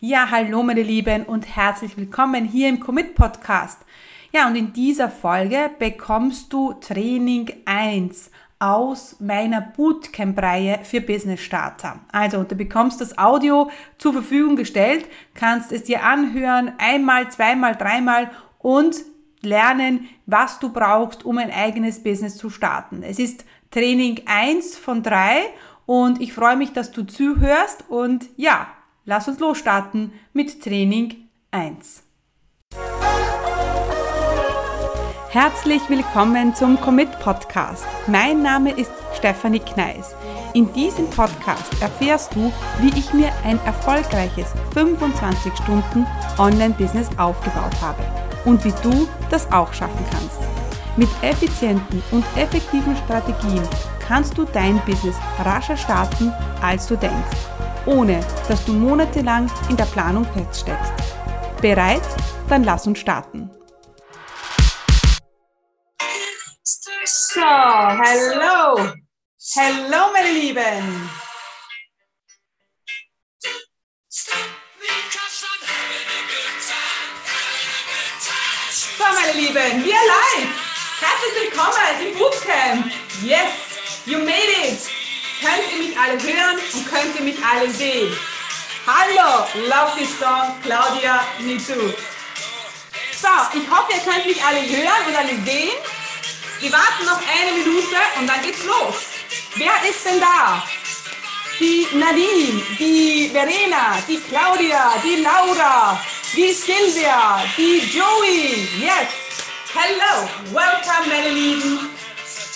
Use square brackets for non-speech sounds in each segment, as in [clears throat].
Ja, hallo meine Lieben und herzlich willkommen hier im Commit Podcast. Ja, und in dieser Folge bekommst du Training 1 aus meiner Bootcamp-Reihe für Business Starter. Also, du bekommst das Audio zur Verfügung gestellt, kannst es dir anhören, einmal, zweimal, dreimal und lernen, was du brauchst, um ein eigenes Business zu starten. Es ist Training 1 von 3 und ich freue mich, dass du zuhörst und ja, lass uns losstarten mit Training 1. Herzlich willkommen zum Commit Podcast. Mein Name ist Stefanie Kneis. In diesem Podcast erfährst du, wie ich mir ein erfolgreiches 25 Stunden Online-Business aufgebaut habe und wie du das auch schaffen kannst. Mit effizienten und effektiven Strategien kannst du dein Business rascher starten, als du denkst, ohne dass du monatelang in der Planung feststeckst. Bereit? Dann lass uns starten. So, hello! Hello, meine Lieben! So, meine Lieben, wir live! Herzlich willkommen im Bootcamp! Yes, you made it! Könnt ihr mich alle hören und könnt ihr mich alle sehen? Hallo, love this song, Claudia, too. So, ich hoffe, ihr könnt mich alle hören und alle sehen. Wir warten noch eine Minute und dann geht's los. Wer ist denn da? Die Nadine, die Verena, die Claudia, die Laura, die Silvia, die Joey. Yes. Hello. Welcome, meine Lieben.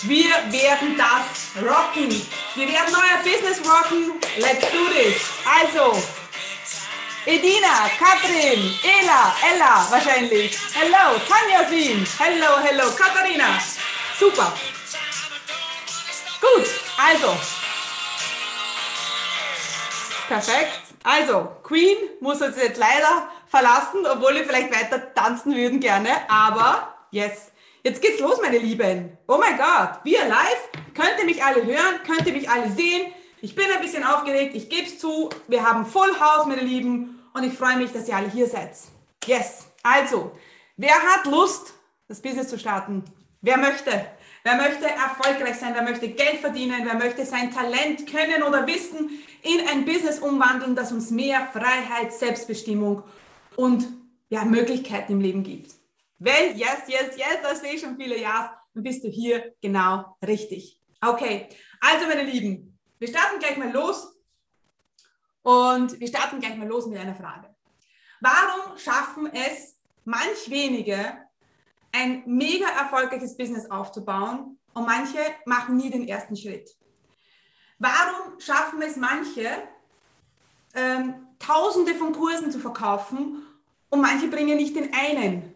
Wir werden das rocken. Wir werden euer Business rocken. Let's do this. Also, Edina, Katrin, Ela, Ella wahrscheinlich. Hello, Tanja Wien. Hello, hello, Katharina. Super. Gut, also. Perfekt. Also, Queen muss uns jetzt leider verlassen, obwohl wir vielleicht weiter tanzen würden gerne. Aber, yes. Jetzt geht's los, meine Lieben. Oh mein Gott, wir live. Könnt ihr mich alle hören? Könnt ihr mich alle sehen? Ich bin ein bisschen aufgeregt, ich gebe es zu. Wir haben Full House, meine Lieben. Und ich freue mich, dass ihr alle hier seid. Yes. Also, wer hat Lust, das Business zu starten? Wer möchte? Wer möchte erfolgreich sein? Wer möchte Geld verdienen? Wer möchte sein Talent, Können oder Wissen in ein Business umwandeln, das uns mehr Freiheit, Selbstbestimmung und ja, Möglichkeiten im Leben gibt? Wenn, yes, yes, yes, das sehe ich schon viele Ja, dann bist du hier genau richtig. Okay, also meine Lieben, wir starten gleich mal los und wir starten gleich mal los mit einer Frage. Warum schaffen es manch wenige, ein mega erfolgreiches Business aufzubauen und manche machen nie den ersten Schritt. Warum schaffen es manche, ähm, Tausende von Kursen zu verkaufen und manche bringen nicht den einen,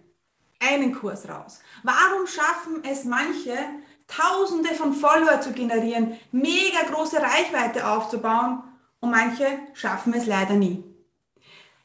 einen Kurs raus? Warum schaffen es manche, Tausende von Follower zu generieren, mega große Reichweite aufzubauen und manche schaffen es leider nie?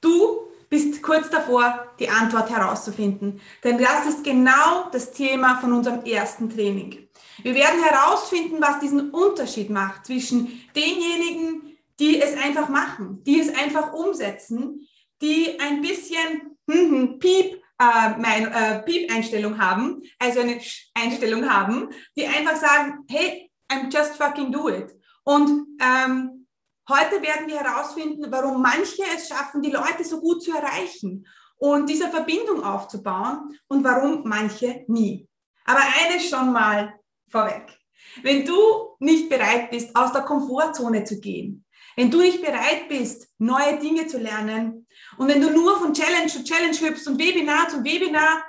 Du bist kurz davor, die Antwort herauszufinden. Denn das ist genau das Thema von unserem ersten Training. Wir werden herausfinden, was diesen Unterschied macht zwischen denjenigen, die es einfach machen, die es einfach umsetzen, die ein bisschen hm, hm, Piep, äh, mein, äh, Piep-Einstellung haben, also eine Einstellung haben, die einfach sagen, hey, I'm just fucking do it. Und ähm, Heute werden wir herausfinden, warum manche es schaffen, die Leute so gut zu erreichen und diese Verbindung aufzubauen und warum manche nie. Aber eines schon mal vorweg. Wenn du nicht bereit bist, aus der Komfortzone zu gehen, wenn du nicht bereit bist, neue Dinge zu lernen und wenn du nur von Challenge zu Challenge hüpfst und Webinar zu Webinar,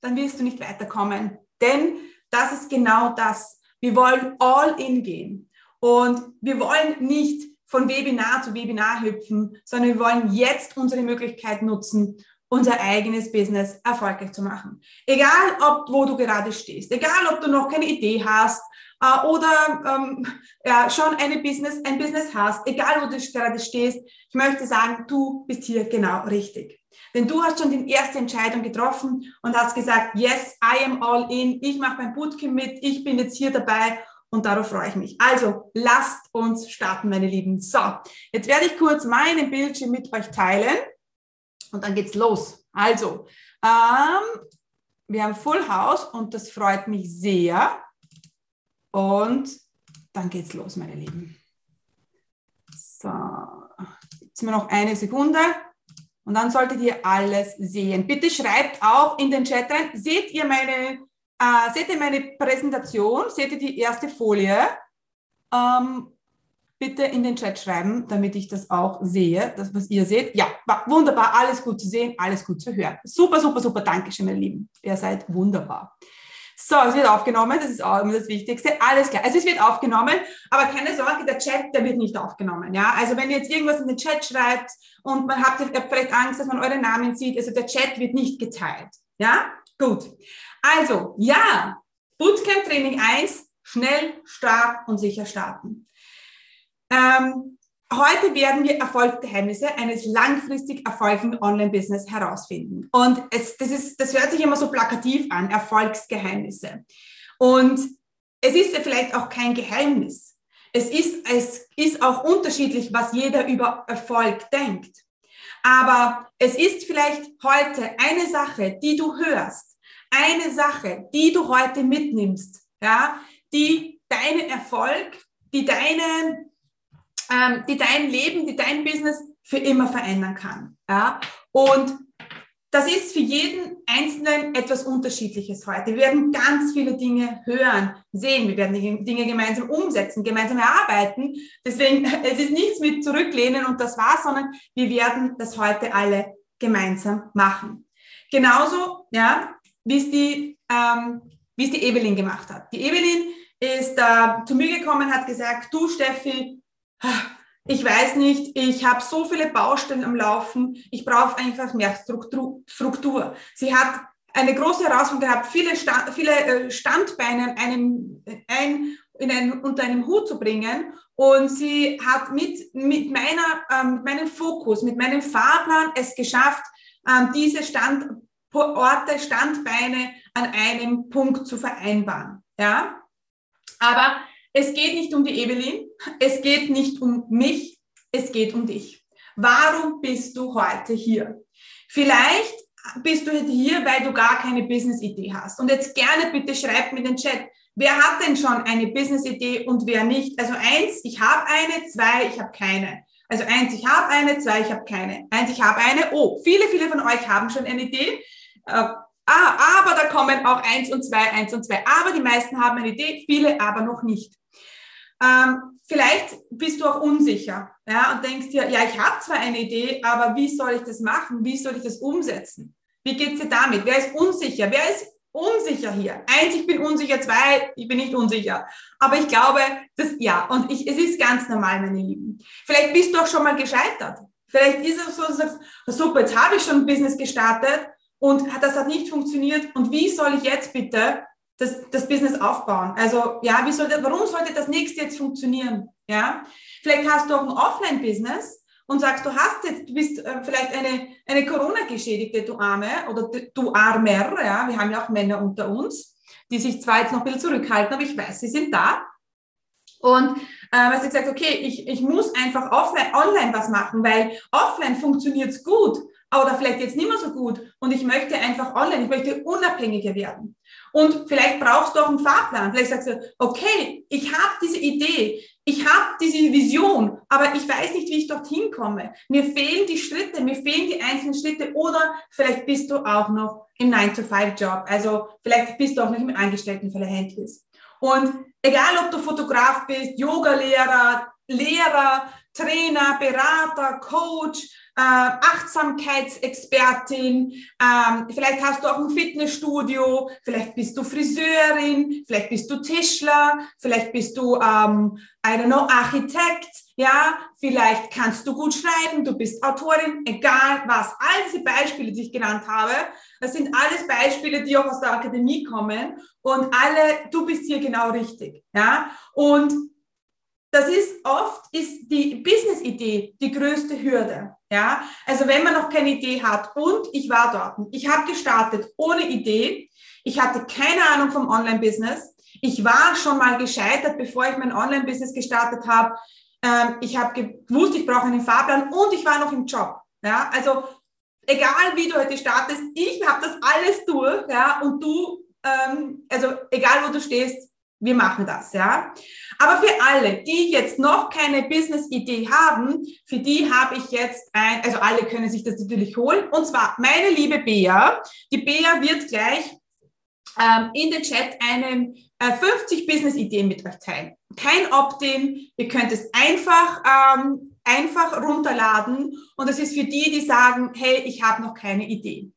dann wirst du nicht weiterkommen. Denn das ist genau das. Wir wollen all in gehen. Und wir wollen nicht von Webinar zu Webinar hüpfen, sondern wir wollen jetzt unsere Möglichkeit nutzen, unser eigenes Business erfolgreich zu machen. Egal, ob wo du gerade stehst, egal, ob du noch keine Idee hast äh, oder ähm, ja, schon eine Business, ein Business hast, egal, wo du gerade stehst, ich möchte sagen, du bist hier genau richtig. Denn du hast schon die erste Entscheidung getroffen und hast gesagt, yes, I am all in, ich mache mein Bootcamp mit, ich bin jetzt hier dabei und darauf freue ich mich. Also lasst uns starten, meine Lieben. So, jetzt werde ich kurz meinen Bildschirm mit euch teilen und dann geht's los. Also, ähm, wir haben Full House und das freut mich sehr. Und dann geht's los, meine Lieben. So, jetzt mir noch eine Sekunde. Und dann solltet ihr alles sehen. Bitte schreibt auch in den Chat rein. Seht ihr meine, äh, seht ihr meine Präsentation? Seht ihr die erste Folie? Ähm, bitte in den Chat schreiben, damit ich das auch sehe, das, was ihr seht. Ja, wunderbar, alles gut zu sehen, alles gut zu hören. Super, super, super, Dankeschön, meine Lieben. Ihr seid wunderbar. So, es wird aufgenommen, das ist auch immer das Wichtigste. Alles klar. Also es wird aufgenommen, aber keine Sorge, der Chat, der wird nicht aufgenommen. Ja, also wenn ihr jetzt irgendwas in den Chat schreibt und man habt vielleicht Angst, dass man eure Namen sieht, also der Chat wird nicht geteilt. Ja, gut. Also, ja, Bootcamp Training 1, schnell, stark und sicher starten. Ähm, Heute werden wir Erfolgsgeheimnisse eines langfristig erfolgreichen Online-Business herausfinden. Und es, das, ist, das hört sich immer so plakativ an, Erfolgsgeheimnisse. Und es ist ja vielleicht auch kein Geheimnis. Es ist, es ist auch unterschiedlich, was jeder über Erfolg denkt. Aber es ist vielleicht heute eine Sache, die du hörst, eine Sache, die du heute mitnimmst, ja, die deinen Erfolg, die deine ähm, die dein Leben, die dein Business für immer verändern kann. Ja? Und das ist für jeden Einzelnen etwas Unterschiedliches heute. Wir werden ganz viele Dinge hören, sehen. Wir werden die Dinge gemeinsam umsetzen, gemeinsam erarbeiten. Deswegen, [laughs] es ist nichts mit zurücklehnen und das war's, sondern wir werden das heute alle gemeinsam machen. Genauso, ja, wie es die, ähm, wie es die Evelyn gemacht hat. Die Evelyn ist äh, zu mir gekommen, hat gesagt, du Steffi, ich weiß nicht, ich habe so viele Baustellen am Laufen, ich brauche einfach mehr Struktur. Sie hat eine große Herausforderung gehabt, viele, Stand, viele äh, Standbeine einem, ein, in einen, unter einem Hut zu bringen. Und sie hat mit, mit, meiner, ähm, mit meinem Fokus, mit meinem Fahrplan es geschafft, ähm, diese Standorte, Standbeine an einem Punkt zu vereinbaren. Ja? Aber es geht nicht um die Evelyn, es geht nicht um mich, es geht um dich. Warum bist du heute hier? Vielleicht bist du hier, weil du gar keine Business-Idee hast. Und jetzt gerne bitte schreibt mir den Chat, wer hat denn schon eine Business-Idee und wer nicht? Also eins, ich habe eine, zwei, ich habe keine. Also eins, ich habe eine, zwei, ich habe keine. Eins, ich habe eine. Oh, viele, viele von euch haben schon eine Idee. Äh, ah, aber da kommen auch eins und zwei, eins und zwei. Aber die meisten haben eine Idee, viele aber noch nicht. Ähm, vielleicht bist du auch unsicher ja, und denkst dir, ja, ich habe zwar eine Idee, aber wie soll ich das machen? Wie soll ich das umsetzen? Wie geht es dir damit? Wer ist unsicher? Wer ist unsicher hier? Eins, ich bin unsicher. Zwei, ich bin nicht unsicher. Aber ich glaube, dass ja, und ich, es ist ganz normal, meine Lieben. Vielleicht bist du auch schon mal gescheitert. Vielleicht ist es so, dass super, jetzt habe ich schon ein Business gestartet und das hat nicht funktioniert. Und wie soll ich jetzt bitte das, das Business aufbauen. Also ja, wie soll warum sollte das nächste jetzt funktionieren? Ja, vielleicht hast du auch ein Offline-Business und sagst, du hast jetzt, du bist äh, vielleicht eine, eine Corona-Geschädigte, du Arme oder du Armer, ja, wir haben ja auch Männer unter uns, die sich zwar jetzt noch ein bisschen zurückhalten, aber ich weiß, sie sind da. Und äh, was ich gesagt, okay, ich, ich muss einfach offline, online was machen, weil offline funktioniert es gut, oder vielleicht jetzt nicht mehr so gut und ich möchte einfach online, ich möchte unabhängiger werden. Und vielleicht brauchst du auch einen Fahrplan. Vielleicht sagst du, okay, ich habe diese Idee, ich habe diese Vision, aber ich weiß nicht, wie ich dorthin komme. Mir fehlen die Schritte, mir fehlen die einzelnen Schritte oder vielleicht bist du auch noch im 9-to-5-Job. Also vielleicht bist du auch noch im Angestelltenverhältnis. Und egal, ob du Fotograf bist, Yogalehrer, Lehrer, Trainer, Berater, Coach, äh, Achtsamkeitsexpertin, ähm, vielleicht hast du auch ein Fitnessstudio, vielleicht bist du Friseurin, vielleicht bist du Tischler, vielleicht bist du, ähm, I don't know, Architekt, ja, vielleicht kannst du gut schreiben, du bist Autorin, egal was. All diese Beispiele, die ich genannt habe, das sind alles Beispiele, die auch aus der Akademie kommen. Und alle, du bist hier genau richtig, ja. Und das ist oft ist die Business-Idee die größte Hürde. Ja, also wenn man noch keine Idee hat und ich war dort, ich habe gestartet ohne Idee, ich hatte keine Ahnung vom Online-Business, Ich war schon mal gescheitert, bevor ich mein Online-Business gestartet habe. Ähm, ich habe gewusst, ich brauche einen Fahrplan und ich war noch im Job. Ja, also egal wie du heute startest, ich habe das alles durch, ja, und du, ähm, also egal wo du stehst, wir machen das, ja. Aber für alle, die jetzt noch keine Business-Idee haben, für die habe ich jetzt ein, also alle können sich das natürlich holen. Und zwar meine liebe Bea. Die Bea wird gleich ähm, in den Chat eine äh, 50 Business-Ideen mit euch teilen. Kein Opt-in. Ihr könnt es einfach, ähm, einfach runterladen. Und das ist für die, die sagen, hey, ich habe noch keine Idee.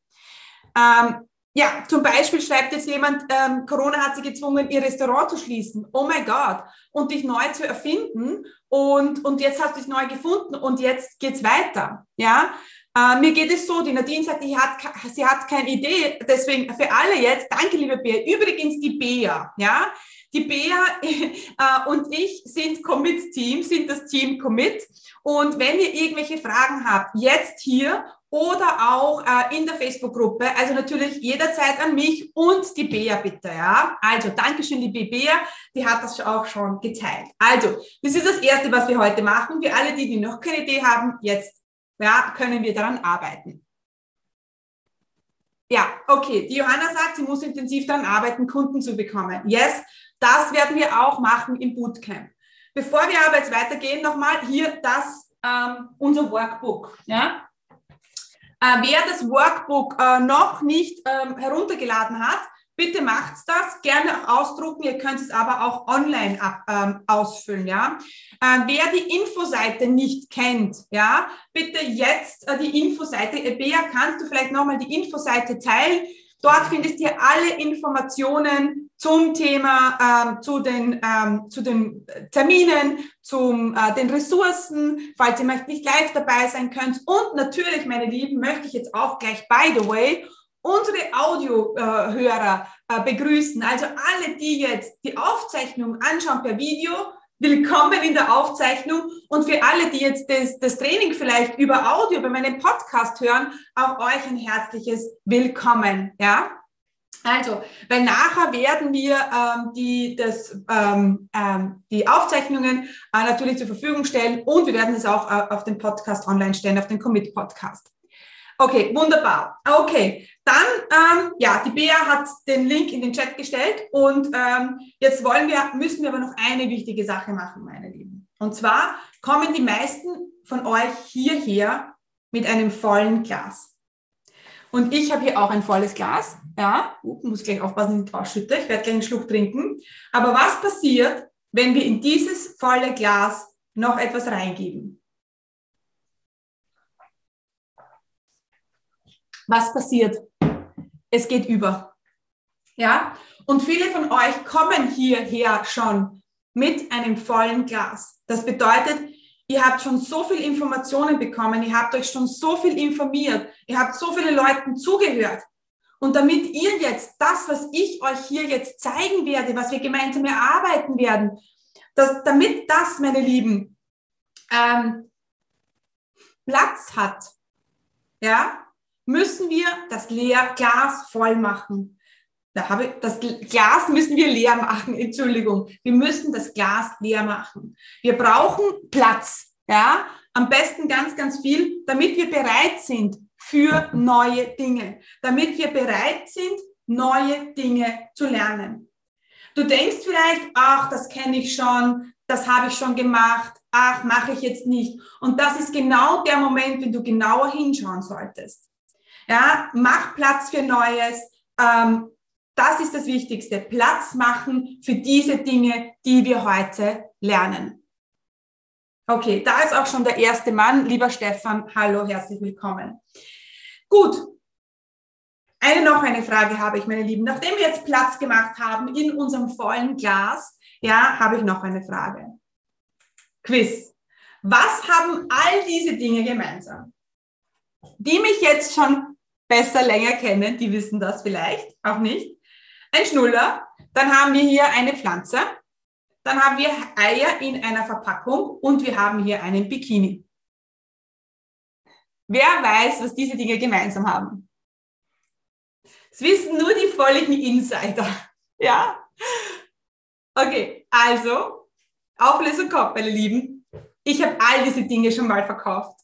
Ähm, ja, zum Beispiel schreibt jetzt jemand, ähm, Corona hat sie gezwungen, ihr Restaurant zu schließen. Oh mein Gott. Und dich neu zu erfinden. Und, und jetzt hast du dich neu gefunden und jetzt geht's weiter. Ja, äh, mir geht es so, die Nadine sagt, die hat, sie hat keine Idee. Deswegen für alle jetzt, danke liebe Bea. Übrigens die Bea, ja. Die Bea [laughs] äh, und ich sind Commit-Team, sind das Team Commit. Und wenn ihr irgendwelche Fragen habt, jetzt hier oder auch äh, in der Facebook-Gruppe. Also natürlich jederzeit an mich und die Bea bitte, ja. Also Dankeschön, liebe Bea, die hat das auch schon geteilt. Also, das ist das Erste, was wir heute machen. Für alle, die, die noch keine Idee haben, jetzt ja, können wir daran arbeiten. Ja, okay. Die Johanna sagt, sie muss intensiv daran arbeiten, Kunden zu bekommen. Yes, das werden wir auch machen im Bootcamp. Bevor wir aber jetzt weitergehen, nochmal hier das, ähm, unser Workbook. Ja? Äh, wer das Workbook äh, noch nicht ähm, heruntergeladen hat, bitte macht's das. Gerne ausdrucken. Ihr könnt es aber auch online ab, ähm, ausfüllen. Ja, äh, wer die Infoseite nicht kennt, ja, bitte jetzt äh, die Infoseite. Bea, kannst du vielleicht nochmal die Infoseite teilen? Dort findest ihr alle Informationen zum Thema, ähm, zu, den, ähm, zu den Terminen, zum äh, den Ressourcen, falls ihr nicht live dabei sein könnt. Und natürlich, meine Lieben, möchte ich jetzt auch gleich, by the way, unsere Audiohörer äh, begrüßen. Also alle, die jetzt die Aufzeichnung anschauen per Video, willkommen in der Aufzeichnung. Und für alle, die jetzt das, das Training vielleicht über Audio bei meinem Podcast hören, auch euch ein herzliches Willkommen. Ja? Also, weil nachher werden wir ähm, die, das, ähm, ähm, die Aufzeichnungen äh, natürlich zur Verfügung stellen und wir werden es auch äh, auf den Podcast online stellen, auf den Commit Podcast. Okay, wunderbar. Okay, dann, ähm, ja, die Bea hat den Link in den Chat gestellt und ähm, jetzt wollen wir, müssen wir aber noch eine wichtige Sache machen, meine Lieben. Und zwar kommen die meisten von euch hierher mit einem vollen Glas. Und ich habe hier auch ein volles Glas. Ja, muss gleich aufpassen, nicht ausschütte. Ich werde gleich einen Schluck trinken. Aber was passiert, wenn wir in dieses volle Glas noch etwas reingeben? was passiert? Es geht über. Ja? Und viele von euch kommen hierher schon mit einem vollen Glas. Das bedeutet, ihr habt schon so viel Informationen bekommen, ihr habt euch schon so viel informiert, ihr habt so viele Leuten zugehört. Und damit ihr jetzt das, was ich euch hier jetzt zeigen werde, was wir gemeinsam erarbeiten werden, dass, damit das, meine Lieben, ähm, Platz hat, ja, müssen wir das leer Glas voll machen. Da habe ich, das Glas müssen wir leer machen, [laughs] Entschuldigung. Wir müssen das Glas leer machen. Wir brauchen Platz, ja, am besten ganz, ganz viel, damit wir bereit sind für neue Dinge, damit wir bereit sind, neue Dinge zu lernen. Du denkst vielleicht, ach, das kenne ich schon, das habe ich schon gemacht, ach, mache ich jetzt nicht. Und das ist genau der Moment, wenn du genauer hinschauen solltest. Ja, mach Platz für Neues. Ähm, das ist das Wichtigste. Platz machen für diese Dinge, die wir heute lernen. Okay, da ist auch schon der erste Mann. Lieber Stefan, hallo, herzlich willkommen. Gut. Eine noch eine Frage habe ich, meine Lieben. Nachdem wir jetzt Platz gemacht haben in unserem vollen Glas, ja, habe ich noch eine Frage. Quiz. Was haben all diese Dinge gemeinsam? Die mich jetzt schon besser länger kennen, die wissen das vielleicht auch nicht. Ein Schnuller, dann haben wir hier eine Pflanze, dann haben wir Eier in einer Verpackung und wir haben hier einen Bikini. Wer weiß, was diese Dinge gemeinsam haben? Es wissen nur die vollen Insider. [laughs] Ja? Okay, also, Auflösung kommt, meine Lieben. Ich habe all diese Dinge schon mal verkauft.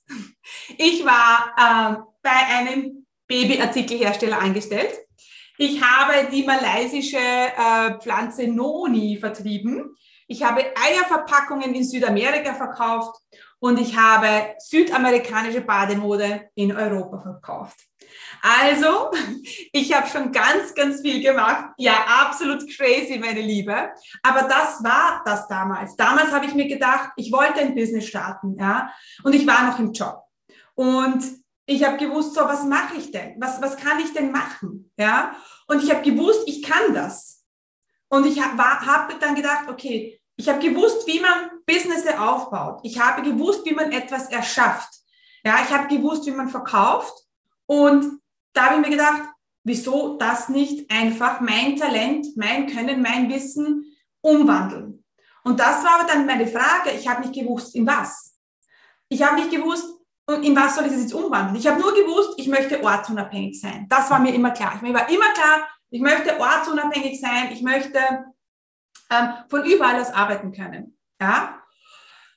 Ich war ähm, bei einem Babyartikelhersteller angestellt. Ich habe die malaysische äh, Pflanze Noni vertrieben. Ich habe Eierverpackungen in Südamerika verkauft und ich habe südamerikanische Bademode in Europa verkauft. Also, [laughs] ich habe schon ganz, ganz viel gemacht. Ja, absolut crazy, meine Liebe. Aber das war das damals. Damals habe ich mir gedacht, ich wollte ein Business starten, ja. Und ich war noch im Job. Und ich habe gewusst, so, was mache ich denn? Was, was kann ich denn machen? Ja. Und ich habe gewusst, ich kann das. Und ich habe hab dann gedacht, okay, ich habe gewusst, wie man Business aufbaut. Ich habe gewusst, wie man etwas erschafft. Ja, ich habe gewusst, wie man verkauft. Und da habe ich mir gedacht, wieso das nicht einfach mein Talent, mein Können, mein Wissen umwandeln? Und das war aber dann meine Frage. Ich habe nicht gewusst, in was. Ich habe nicht gewusst, in was soll ich das jetzt umwandeln. Ich habe nur gewusst, ich möchte ortsunabhängig sein. Das war mir immer klar. Mir war immer klar, ich möchte ortsunabhängig sein. Ich möchte ähm, von überall aus arbeiten können. Ja?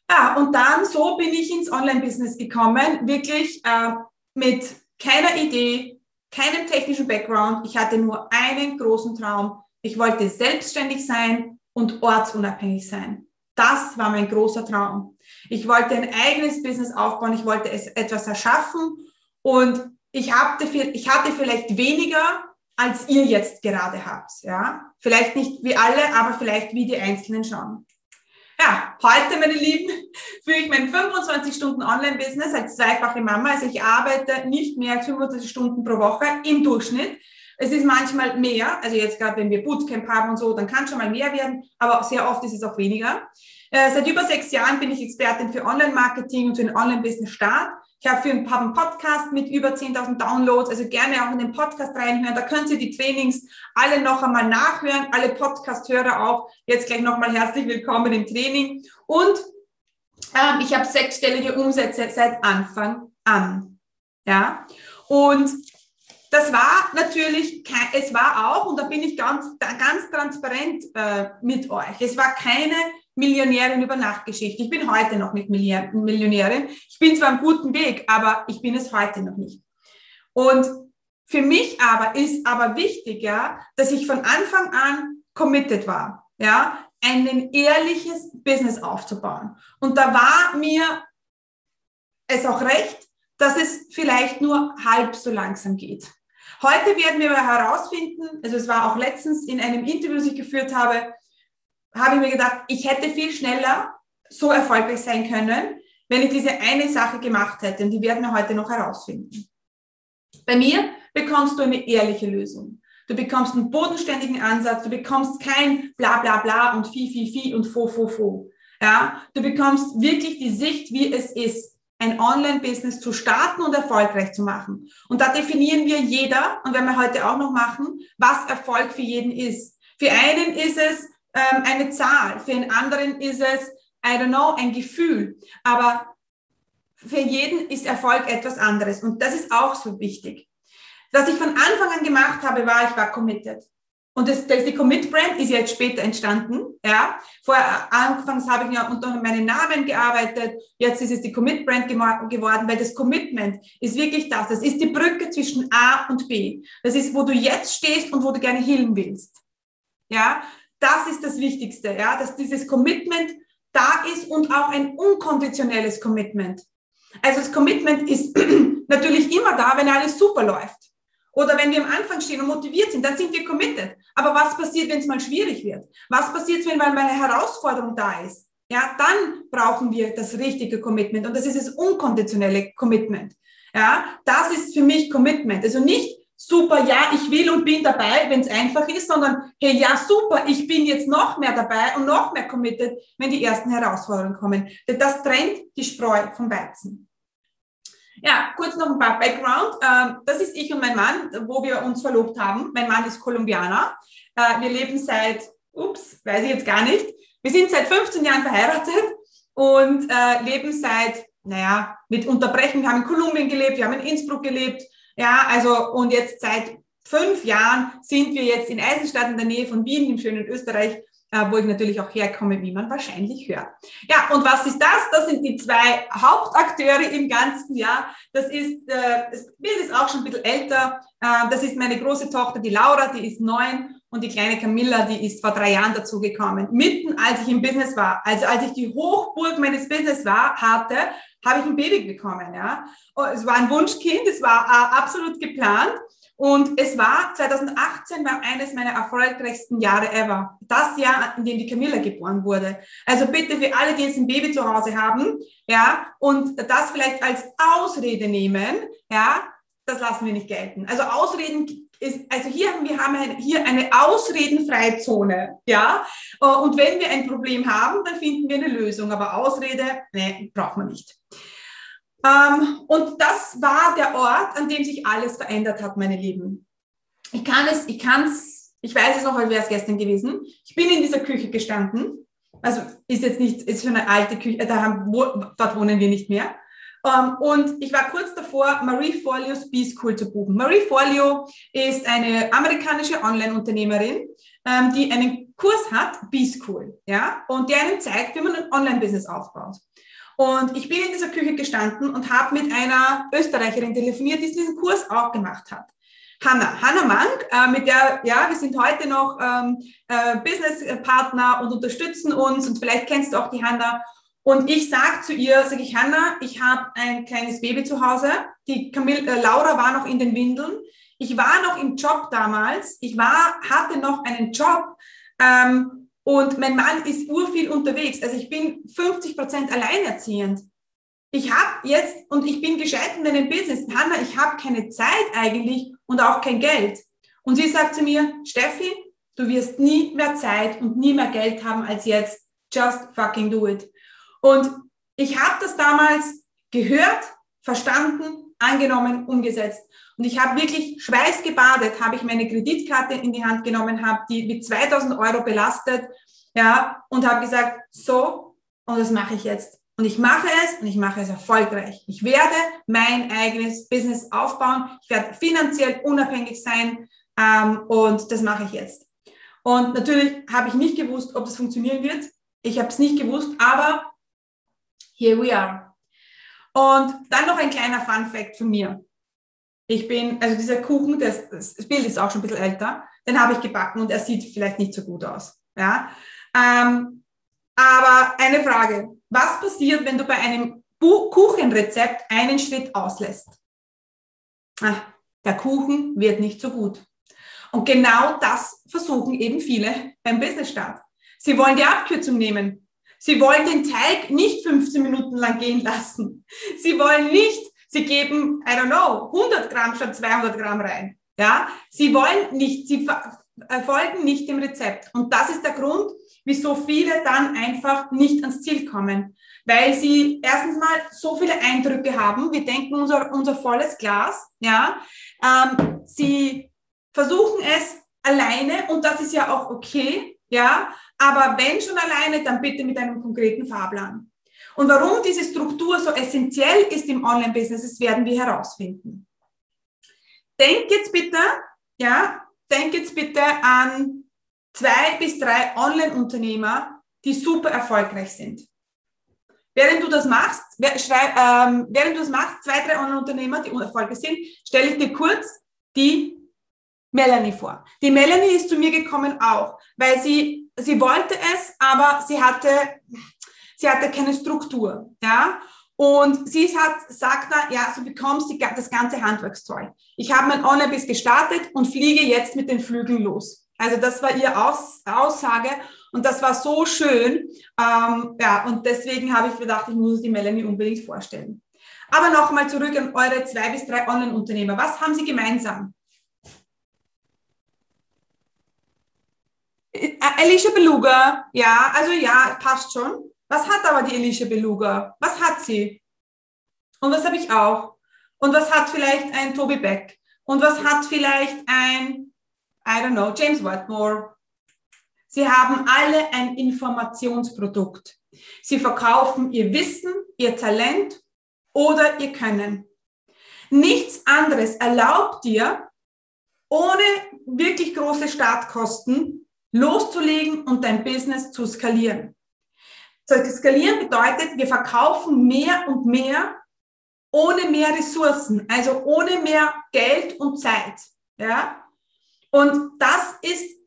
ja, und dann so bin ich ins Online-Business gekommen, wirklich äh, mit keiner Idee, keinem technischen Background. Ich hatte nur einen großen Traum. Ich wollte selbstständig sein und ortsunabhängig sein. Das war mein großer Traum. Ich wollte ein eigenes Business aufbauen. Ich wollte es etwas erschaffen und ich hatte, ich hatte vielleicht weniger als ihr jetzt gerade habt. Ja? Vielleicht nicht wie alle, aber vielleicht wie die Einzelnen schon. Ja, heute, meine Lieben, [laughs] führe ich mein 25 Stunden Online-Business als zweifache Mama. Also ich arbeite nicht mehr als 25 Stunden pro Woche im Durchschnitt. Es ist manchmal mehr, also jetzt gerade wenn wir Bootcamp haben und so, dann kann schon mal mehr werden, aber sehr oft ist es auch weniger. Äh, seit über sechs Jahren bin ich Expertin für Online-Marketing und für den Online-Business-Start. Ich habe für ein paar Podcast mit über 10.000 Downloads, also gerne auch in den Podcast reinhören. Da können Sie die Trainings alle noch einmal nachhören. Alle Podcast-Hörer auch jetzt gleich nochmal herzlich willkommen im Training. Und ähm, ich habe sechsstellige Umsätze seit Anfang an. Ja, und das war natürlich, es war auch, und da bin ich ganz, ganz transparent äh, mit euch, es war keine Millionärin über Nacht-Geschichte. Ich bin heute noch nicht Millionärin. Ich bin zwar am guten Weg, aber ich bin es heute noch nicht. Und für mich aber ist aber wichtiger, dass ich von Anfang an committed war, ja, ein ehrliches Business aufzubauen. Und da war mir es auch recht, dass es vielleicht nur halb so langsam geht. Heute werden wir herausfinden, also es war auch letztens in einem Interview, das ich geführt habe, habe ich mir gedacht, ich hätte viel schneller so erfolgreich sein können, wenn ich diese eine Sache gemacht hätte. Und die werden wir heute noch herausfinden. Bei mir bekommst du eine ehrliche Lösung. Du bekommst einen bodenständigen Ansatz, du bekommst kein bla bla bla und fi fi fi und fo fo fo. Ja, du bekommst wirklich die Sicht, wie es ist, ein Online-Business zu starten und erfolgreich zu machen. Und da definieren wir jeder, und werden wir heute auch noch machen, was Erfolg für jeden ist. Für einen ist es, ähm, eine Zahl, für einen anderen ist es, I don't know, ein Gefühl. Aber für jeden ist Erfolg etwas anderes. Und das ist auch so wichtig. Was ich von Anfang an gemacht habe, war, ich war committed. Und das, das, die Commit-Brand ist jetzt später entstanden. Ja. Vorher, anfangs habe ich ja unter meinen Namen gearbeitet. Jetzt ist es die Commit-Brand geworden, weil das Commitment ist wirklich das. Das ist die Brücke zwischen A und B. Das ist, wo du jetzt stehst und wo du gerne hin willst. Ja. Das ist das Wichtigste, ja, dass dieses Commitment da ist und auch ein unkonditionelles Commitment. Also das Commitment ist [clears throat] natürlich immer da, wenn alles super läuft. Oder wenn wir am Anfang stehen und motiviert sind, dann sind wir committed. Aber was passiert, wenn es mal schwierig wird? Was passiert, wenn mal eine Herausforderung da ist? Ja, dann brauchen wir das richtige Commitment. Und das ist das unkonditionelle Commitment. Ja, das ist für mich Commitment. Also nicht super, ja, ich will und bin dabei, wenn es einfach ist, sondern hey, ja, super, ich bin jetzt noch mehr dabei und noch mehr committed, wenn die ersten Herausforderungen kommen. Denn das trennt die Spreu vom Weizen. Ja, kurz noch ein paar Background. Ähm, das ist ich und mein Mann, wo wir uns verlobt haben. Mein Mann ist Kolumbianer. Äh, wir leben seit, ups, weiß ich jetzt gar nicht. Wir sind seit 15 Jahren verheiratet und äh, leben seit, naja, mit Unterbrechung. Wir haben in Kolumbien gelebt, wir haben in Innsbruck gelebt, ja, also und jetzt seit fünf Jahren sind wir jetzt in Eisenstadt in der Nähe von Wien im schönen Österreich äh, wo ich natürlich auch herkomme, wie man wahrscheinlich hört. Ja, und was ist das? Das sind die zwei Hauptakteure im ganzen Jahr. Das ist, äh, das Bild ist auch schon ein bisschen älter. Äh, das ist meine große Tochter, die Laura, die ist neun und die kleine Camilla, die ist vor drei Jahren dazugekommen. Mitten, als ich im Business war, also als ich die Hochburg meines Business war, hatte, habe ich ein Baby bekommen. Ja, oh, es war ein Wunschkind, es war äh, absolut geplant. Und es war 2018 war eines meiner erfolgreichsten Jahre ever. Das Jahr, in dem die Camilla geboren wurde. Also bitte für alle, die jetzt ein Baby zu Hause haben, ja, und das vielleicht als Ausrede nehmen, ja, das lassen wir nicht gelten. Also Ausreden ist, also hier haben wir haben hier eine ausredenfreie Zone, ja. Und wenn wir ein Problem haben, dann finden wir eine Lösung. Aber Ausrede, ne, braucht man nicht. Ähm, und das war der Ort, an dem sich alles verändert hat, meine Lieben. Ich kann es, ich kann es, ich weiß es noch, als wäre es gestern gewesen. Ich bin in dieser Küche gestanden. Also ist jetzt nicht, ist schon eine alte Küche, da haben, wo, dort wohnen wir nicht mehr. Ähm, und ich war kurz davor, Marie Forleo's B-School zu buchen. Marie Forleo ist eine amerikanische Online-Unternehmerin, ähm, die einen Kurs hat, B-School, ja, und der einem zeigt, wie man ein Online-Business aufbaut. Und ich bin in dieser Küche gestanden und habe mit einer Österreicherin telefoniert, die diesen Kurs auch gemacht hat. Hanna, Hanna Mank, äh, mit der, ja, wir sind heute noch ähm, äh, Businesspartner und unterstützen uns und vielleicht kennst du auch die Hanna. Und ich sage zu ihr, sage ich, Hanna, ich habe ein kleines Baby zu Hause. Die Camille, äh, Laura war noch in den Windeln. Ich war noch im Job damals. Ich war, hatte noch einen Job. Ähm, und mein Mann ist urviel unterwegs. Also ich bin 50 Prozent alleinerziehend. Ich habe jetzt, und ich bin gescheit in meinem Business, Hanna, ich habe keine Zeit eigentlich und auch kein Geld. Und sie sagt zu mir, Steffi, du wirst nie mehr Zeit und nie mehr Geld haben als jetzt. Just fucking do it. Und ich habe das damals gehört, verstanden, angenommen, umgesetzt. Und ich habe wirklich schweißgebadet, habe ich meine Kreditkarte in die Hand genommen, habe die mit 2000 Euro belastet, ja, und habe gesagt, so, und das mache ich jetzt. Und ich mache es und ich mache es erfolgreich. Ich werde mein eigenes Business aufbauen. Ich werde finanziell unabhängig sein ähm, und das mache ich jetzt. Und natürlich habe ich nicht gewusst, ob das funktionieren wird. Ich habe es nicht gewusst, aber here we are. Und dann noch ein kleiner Fun Fact von mir. Ich bin, also dieser Kuchen, das, das Bild ist auch schon ein bisschen älter, den habe ich gebacken und er sieht vielleicht nicht so gut aus. Ja? Ähm, aber eine Frage, was passiert, wenn du bei einem Kuchenrezept einen Schritt auslässt? Ach, der Kuchen wird nicht so gut. Und genau das versuchen eben viele beim Businessstart. Sie wollen die Abkürzung nehmen. Sie wollen den Teig nicht 15 Minuten lang gehen lassen. Sie wollen nicht Sie geben, I don't know, 100 Gramm statt 200 Gramm rein. Ja, sie wollen nicht, sie folgen nicht dem Rezept. Und das ist der Grund, wieso viele dann einfach nicht ans Ziel kommen. Weil sie erstens mal so viele Eindrücke haben. Wir denken unser, unser volles Glas. Ja, ähm, sie versuchen es alleine und das ist ja auch okay. Ja, aber wenn schon alleine, dann bitte mit einem konkreten Fahrplan. Und warum diese Struktur so essentiell ist im Online-Business, das werden wir herausfinden. Denk jetzt bitte, ja, denk jetzt bitte an zwei bis drei Online-Unternehmer, die super erfolgreich sind. Während du das machst, ähm, während du das machst, zwei, drei Online-Unternehmer, die erfolgreich sind, stelle ich dir kurz die Melanie vor. Die Melanie ist zu mir gekommen auch, weil sie, sie wollte es, aber sie hatte, sie hatte keine Struktur, ja. Und sie hat, sagt da, ja, du bekommst die, das ganze Handwerkszeug. Ich habe mein Online-Biss gestartet und fliege jetzt mit den Flügeln los. Also das war ihre Aus, Aussage und das war so schön. Ähm, ja, und deswegen habe ich gedacht, ich muss die Melanie unbedingt vorstellen. Aber nochmal zurück an eure zwei bis drei Online-Unternehmer. Was haben sie gemeinsam? Äh, Alicia Beluga, ja, also ja, passt schon. Was hat aber die Alicia Beluga? Was hat sie? Und was habe ich auch? Und was hat vielleicht ein Toby Beck? Und was hat vielleicht ein, I don't know, James Whitmore? Sie haben alle ein Informationsprodukt. Sie verkaufen ihr Wissen, ihr Talent oder ihr Können. Nichts anderes erlaubt dir, ohne wirklich große Startkosten loszulegen und dein Business zu skalieren. Skalieren bedeutet, wir verkaufen mehr und mehr ohne mehr Ressourcen, also ohne mehr Geld und Zeit. Ja? Und das ist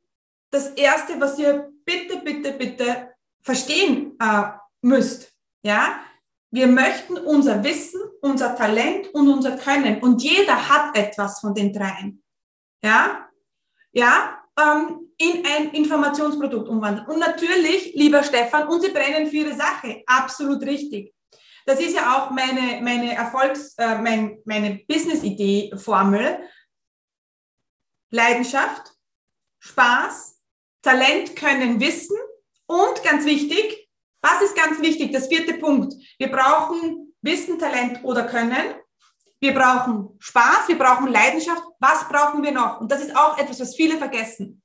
das Erste, was ihr bitte, bitte, bitte verstehen äh, müsst. Ja? Wir möchten unser Wissen, unser Talent und unser Können. Und jeder hat etwas von den dreien. Ja? Ja? Ähm, in ein Informationsprodukt umwandeln. Und natürlich, lieber Stefan, und Sie brennen für Ihre Sache. Absolut richtig. Das ist ja auch meine, meine Erfolgs-, äh, mein, meine Business-Idee-Formel. Leidenschaft, Spaß, Talent, Können, Wissen und ganz wichtig, was ist ganz wichtig? Das vierte Punkt. Wir brauchen Wissen, Talent oder Können. Wir brauchen Spaß, wir brauchen Leidenschaft. Was brauchen wir noch? Und das ist auch etwas, was viele vergessen.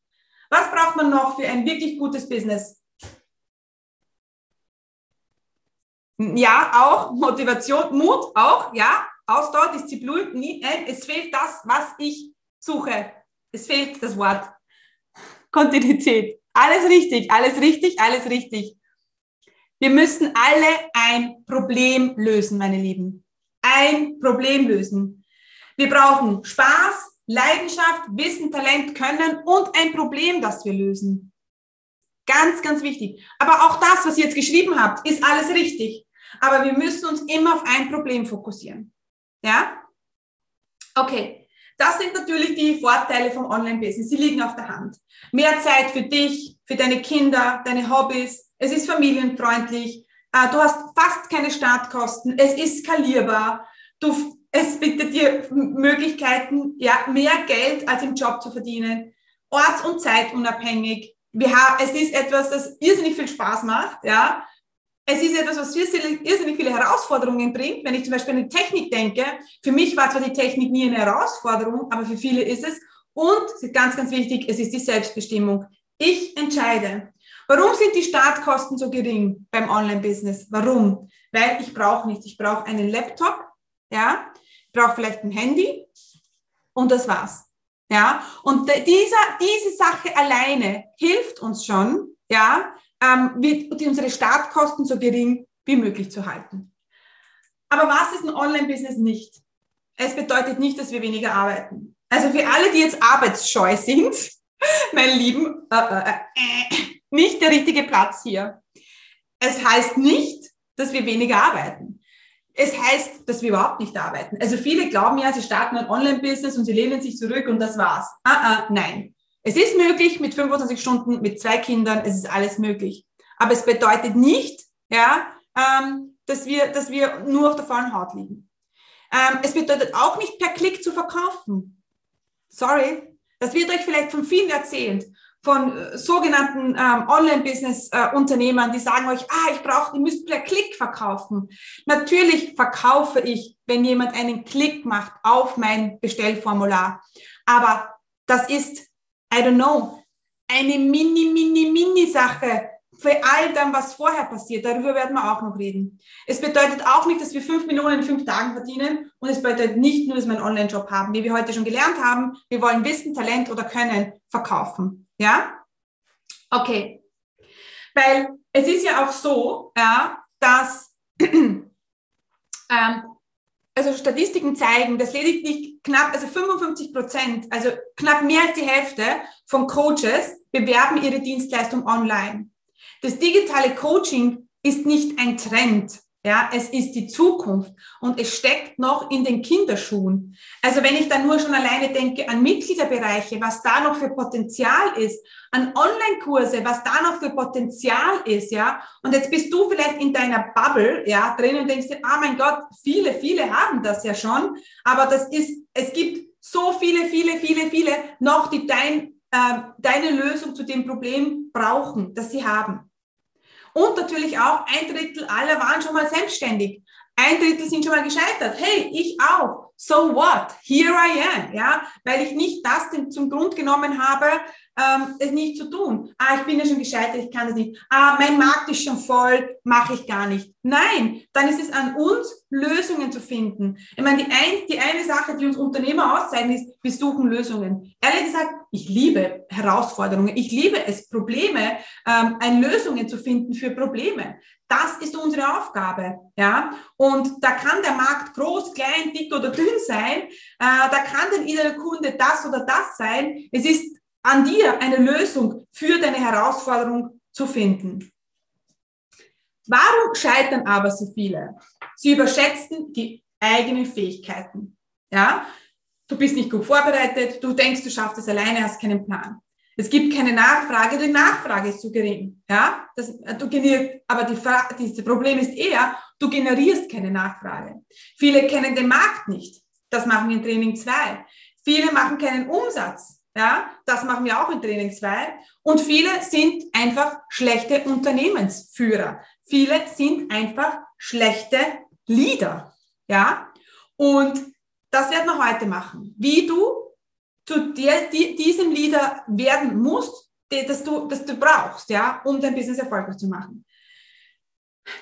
Was braucht man noch für ein wirklich gutes Business? Ja, auch Motivation, Mut, auch, ja, Ausdauer, Disziplin. Nein, es fehlt das, was ich suche. Es fehlt das Wort. Kontinuität. Alles richtig, alles richtig, alles richtig. Wir müssen alle ein Problem lösen, meine Lieben. Ein Problem lösen. Wir brauchen Spaß, Leidenschaft, Wissen, Talent, Können und ein Problem, das wir lösen. Ganz, ganz wichtig. Aber auch das, was ihr jetzt geschrieben habt, ist alles richtig. Aber wir müssen uns immer auf ein Problem fokussieren. Ja? Okay. Das sind natürlich die Vorteile vom Online-Business. Sie liegen auf der Hand. Mehr Zeit für dich, für deine Kinder, deine Hobbys. Es ist familienfreundlich. Äh, du hast fast keine Startkosten. Es ist skalierbar. Du, es bietet dir Möglichkeiten, ja, mehr Geld als im Job zu verdienen. Orts- und zeitunabhängig. Wir haben, es ist etwas, das irrsinnig viel Spaß macht, ja es ist etwas, was irrsinnig viele Herausforderungen bringt. Wenn ich zum Beispiel an die Technik denke, für mich war zwar die Technik nie eine Herausforderung, aber für viele ist es. Und ganz, ganz wichtig, es ist die Selbstbestimmung. Ich entscheide. Warum sind die Startkosten so gering beim Online-Business? Warum? Weil ich brauche nichts. Ich brauche einen Laptop, ja, ich brauche vielleicht ein Handy und das war's. Ja, und dieser, diese Sache alleine hilft uns schon, ja, ähm, wird unsere Startkosten so gering wie möglich zu halten. Aber was ist ein Online-Business nicht? Es bedeutet nicht, dass wir weniger arbeiten. Also für alle, die jetzt arbeitsscheu sind, [laughs] meine Lieben, äh, äh, äh, nicht der richtige Platz hier. Es heißt nicht, dass wir weniger arbeiten. Es heißt, dass wir überhaupt nicht arbeiten. Also viele glauben ja, sie starten ein Online-Business und sie lehnen sich zurück und das war's. Ah, ah, nein. Es ist möglich mit 25 Stunden, mit zwei Kindern, es ist alles möglich. Aber es bedeutet nicht, ja, ähm, dass, wir, dass wir nur auf der vollen Haut liegen. Ähm, es bedeutet auch nicht per Klick zu verkaufen. Sorry, das wird euch vielleicht von vielen erzählt, von äh, sogenannten ähm, Online-Business-Unternehmern, die sagen euch, ah, ich brauche, ihr müsst per Klick verkaufen. Natürlich verkaufe ich, wenn jemand einen Klick macht auf mein Bestellformular. Aber das ist I don't know, eine mini, mini, mini Sache für all dann, was vorher passiert. Darüber werden wir auch noch reden. Es bedeutet auch nicht, dass wir fünf Millionen in fünf Tagen verdienen und es bedeutet nicht nur, dass wir einen Online-Job haben, wie wir heute schon gelernt haben. Wir wollen Wissen, Talent oder Können verkaufen. Ja? Okay. Weil es ist ja auch so, ja, dass [clears throat] ähm, also Statistiken zeigen, dass lediglich knapp, also 55 Prozent, also knapp mehr als die Hälfte von Coaches bewerben ihre Dienstleistung online. Das digitale Coaching ist nicht ein Trend. Ja, es ist die Zukunft und es steckt noch in den Kinderschuhen. Also wenn ich dann nur schon alleine denke an Mitgliederbereiche, was da noch für Potenzial ist, an Online-Kurse, was da noch für Potenzial ist, ja. Und jetzt bist du vielleicht in deiner Bubble, ja, drin und denkst dir, ah mein Gott, viele, viele haben das ja schon, aber das ist, es gibt so viele, viele, viele, viele noch, die dein, äh, deine Lösung zu dem Problem brauchen, das sie haben. Und natürlich auch ein Drittel aller waren schon mal selbstständig. Ein Drittel sind schon mal gescheitert. Hey, ich auch. So what? Here I am. Ja, weil ich nicht das zum Grund genommen habe, ähm, es nicht zu tun. Ah, ich bin ja schon gescheitert, ich kann das nicht. Ah, mein Markt ist schon voll, mache ich gar nicht. Nein, dann ist es an uns, Lösungen zu finden. Ich meine, die, ein, die eine Sache, die uns Unternehmer auszeichnet, ist, wir suchen Lösungen. Ehrlich gesagt, ich liebe Herausforderungen. Ich liebe es, Probleme, ähm, Lösungen zu finden für Probleme. Das ist unsere Aufgabe, ja. Und da kann der Markt groß, klein, dick oder dünn sein. Äh, da kann denn jeder Kunde das oder das sein. Es ist an dir, eine Lösung für deine Herausforderung zu finden. Warum scheitern aber so viele? Sie überschätzen die eigenen Fähigkeiten. Ja, du bist nicht gut vorbereitet, du denkst, du schaffst es alleine, hast keinen Plan. Es gibt keine Nachfrage, die Nachfrage ist zu gering. Ja, das, du generierst, aber die, das Problem ist eher, du generierst keine Nachfrage. Viele kennen den Markt nicht. Das machen wir in Training 2. Viele machen keinen Umsatz. Ja, das machen wir auch in Training 2. Und viele sind einfach schlechte Unternehmensführer. Viele sind einfach schlechte Leader. Ja, und das werden wir heute machen. Wie du zu der, die, diesem Leader werden musst, das, du, das du brauchst, ja, um dein Business erfolgreich zu machen.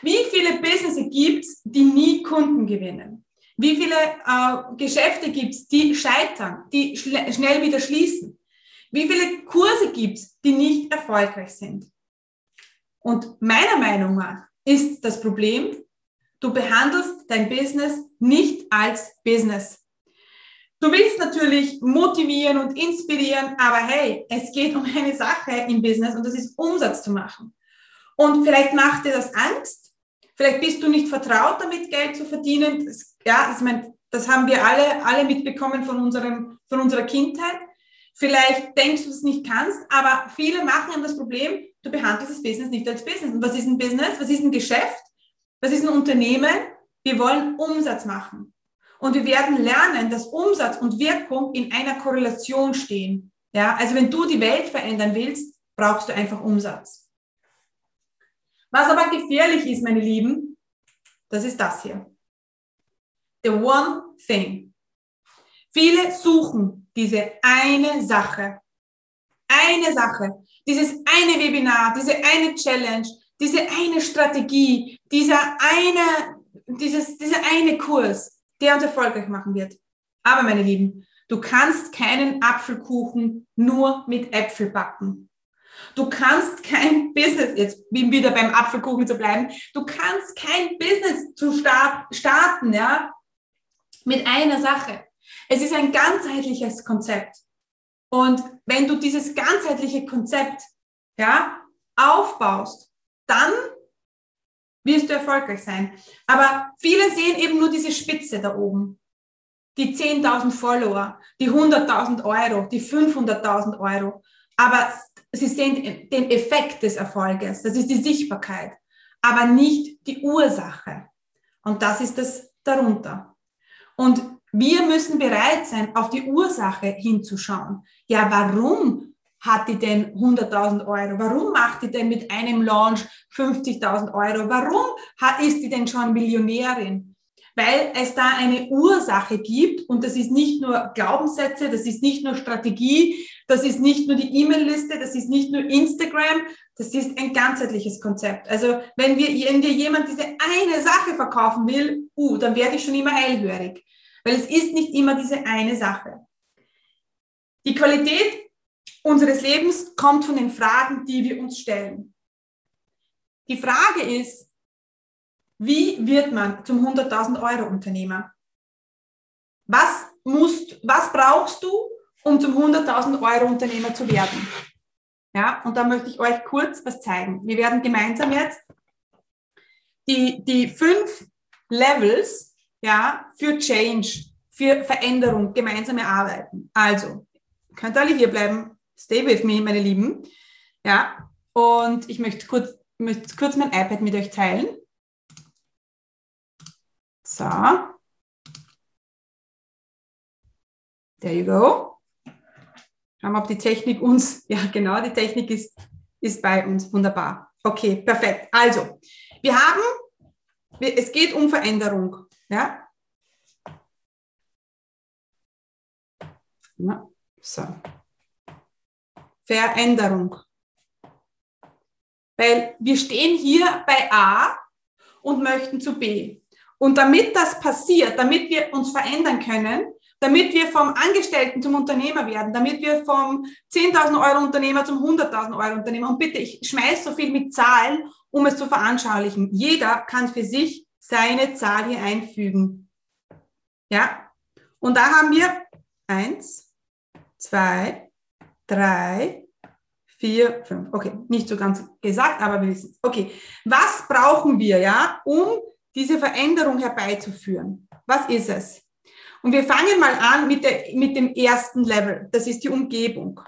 Wie viele Businesses gibt es, die nie Kunden gewinnen? Wie viele äh, Geschäfte gibt es, die scheitern, die schnell wieder schließen? Wie viele Kurse gibt es, die nicht erfolgreich sind? Und meiner Meinung nach ist das Problem, du behandelst dein Business nicht als Business. Du willst natürlich motivieren und inspirieren, aber hey, es geht um eine Sache im Business und das ist Umsatz zu machen. Und vielleicht macht dir das Angst. Vielleicht bist du nicht vertraut damit, Geld zu verdienen. Das, ja, ich meine, das haben wir alle, alle mitbekommen von, unserem, von unserer Kindheit. Vielleicht denkst du es nicht kannst, aber viele machen das Problem, du behandelst das Business nicht als Business. Und was ist ein Business? Was ist ein Geschäft? Was ist ein Unternehmen? Wir wollen Umsatz machen. Und wir werden lernen, dass Umsatz und Wirkung in einer Korrelation stehen. Ja, also wenn du die Welt verändern willst, brauchst du einfach Umsatz. Was aber gefährlich ist, meine Lieben, das ist das hier. The one thing. Viele suchen diese eine Sache. Eine Sache. Dieses eine Webinar, diese eine Challenge, diese eine Strategie, dieser eine, dieses, dieser eine Kurs der uns erfolgreich machen wird. Aber meine Lieben, du kannst keinen Apfelkuchen nur mit Äpfel backen. Du kannst kein Business, jetzt wieder beim Apfelkuchen zu bleiben, du kannst kein Business zu start, starten, ja, mit einer Sache. Es ist ein ganzheitliches Konzept. Und wenn du dieses ganzheitliche Konzept, ja, aufbaust, dann wirst du erfolgreich sein. Aber viele sehen eben nur diese Spitze da oben. Die 10.000 Follower, die 100.000 Euro, die 500.000 Euro. Aber sie sehen den Effekt des Erfolges. Das ist die Sichtbarkeit. Aber nicht die Ursache. Und das ist das darunter. Und wir müssen bereit sein, auf die Ursache hinzuschauen. Ja, warum hat die denn 100.000 Euro? Warum macht die denn mit einem Launch 50.000 Euro? Warum hat, ist die denn schon Millionärin? Weil es da eine Ursache gibt und das ist nicht nur Glaubenssätze, das ist nicht nur Strategie, das ist nicht nur die E-Mail-Liste, das ist nicht nur Instagram, das ist ein ganzheitliches Konzept. Also wenn, wir, wenn dir jemand diese eine Sache verkaufen will, uh, dann werde ich schon immer hellhörig, weil es ist nicht immer diese eine Sache. Die Qualität unseres Lebens kommt von den Fragen, die wir uns stellen. Die Frage ist, wie wird man zum 100.000 Euro Unternehmer? Was musst, was brauchst du, um zum 100.000 Euro Unternehmer zu werden? Ja, und da möchte ich euch kurz was zeigen. Wir werden gemeinsam jetzt die, die fünf Levels, ja, für Change, für Veränderung gemeinsam erarbeiten. Also, könnt alle hier bleiben, Stay with me, meine Lieben. Ja, und ich möchte kurz, möchte kurz mein iPad mit euch teilen. So. There you go. Schauen wir, ob die Technik uns, [laughs] ja genau, die Technik ist, ist bei uns. Wunderbar. Okay, perfekt. Also, wir haben, es geht um Veränderung. Ja. So. Veränderung. Weil wir stehen hier bei A und möchten zu B. Und damit das passiert, damit wir uns verändern können, damit wir vom Angestellten zum Unternehmer werden, damit wir vom 10.000 Euro Unternehmer zum 100.000 Euro Unternehmer. Und bitte, ich schmeiß so viel mit Zahlen, um es zu veranschaulichen. Jeder kann für sich seine Zahl hier einfügen. Ja? Und da haben wir eins, zwei, drei, vier, fünf. Okay, nicht so ganz gesagt, aber wir wissen. Okay, was brauchen wir, ja, um diese Veränderung herbeizuführen? Was ist es? Und wir fangen mal an mit, der, mit dem ersten Level. Das ist die Umgebung.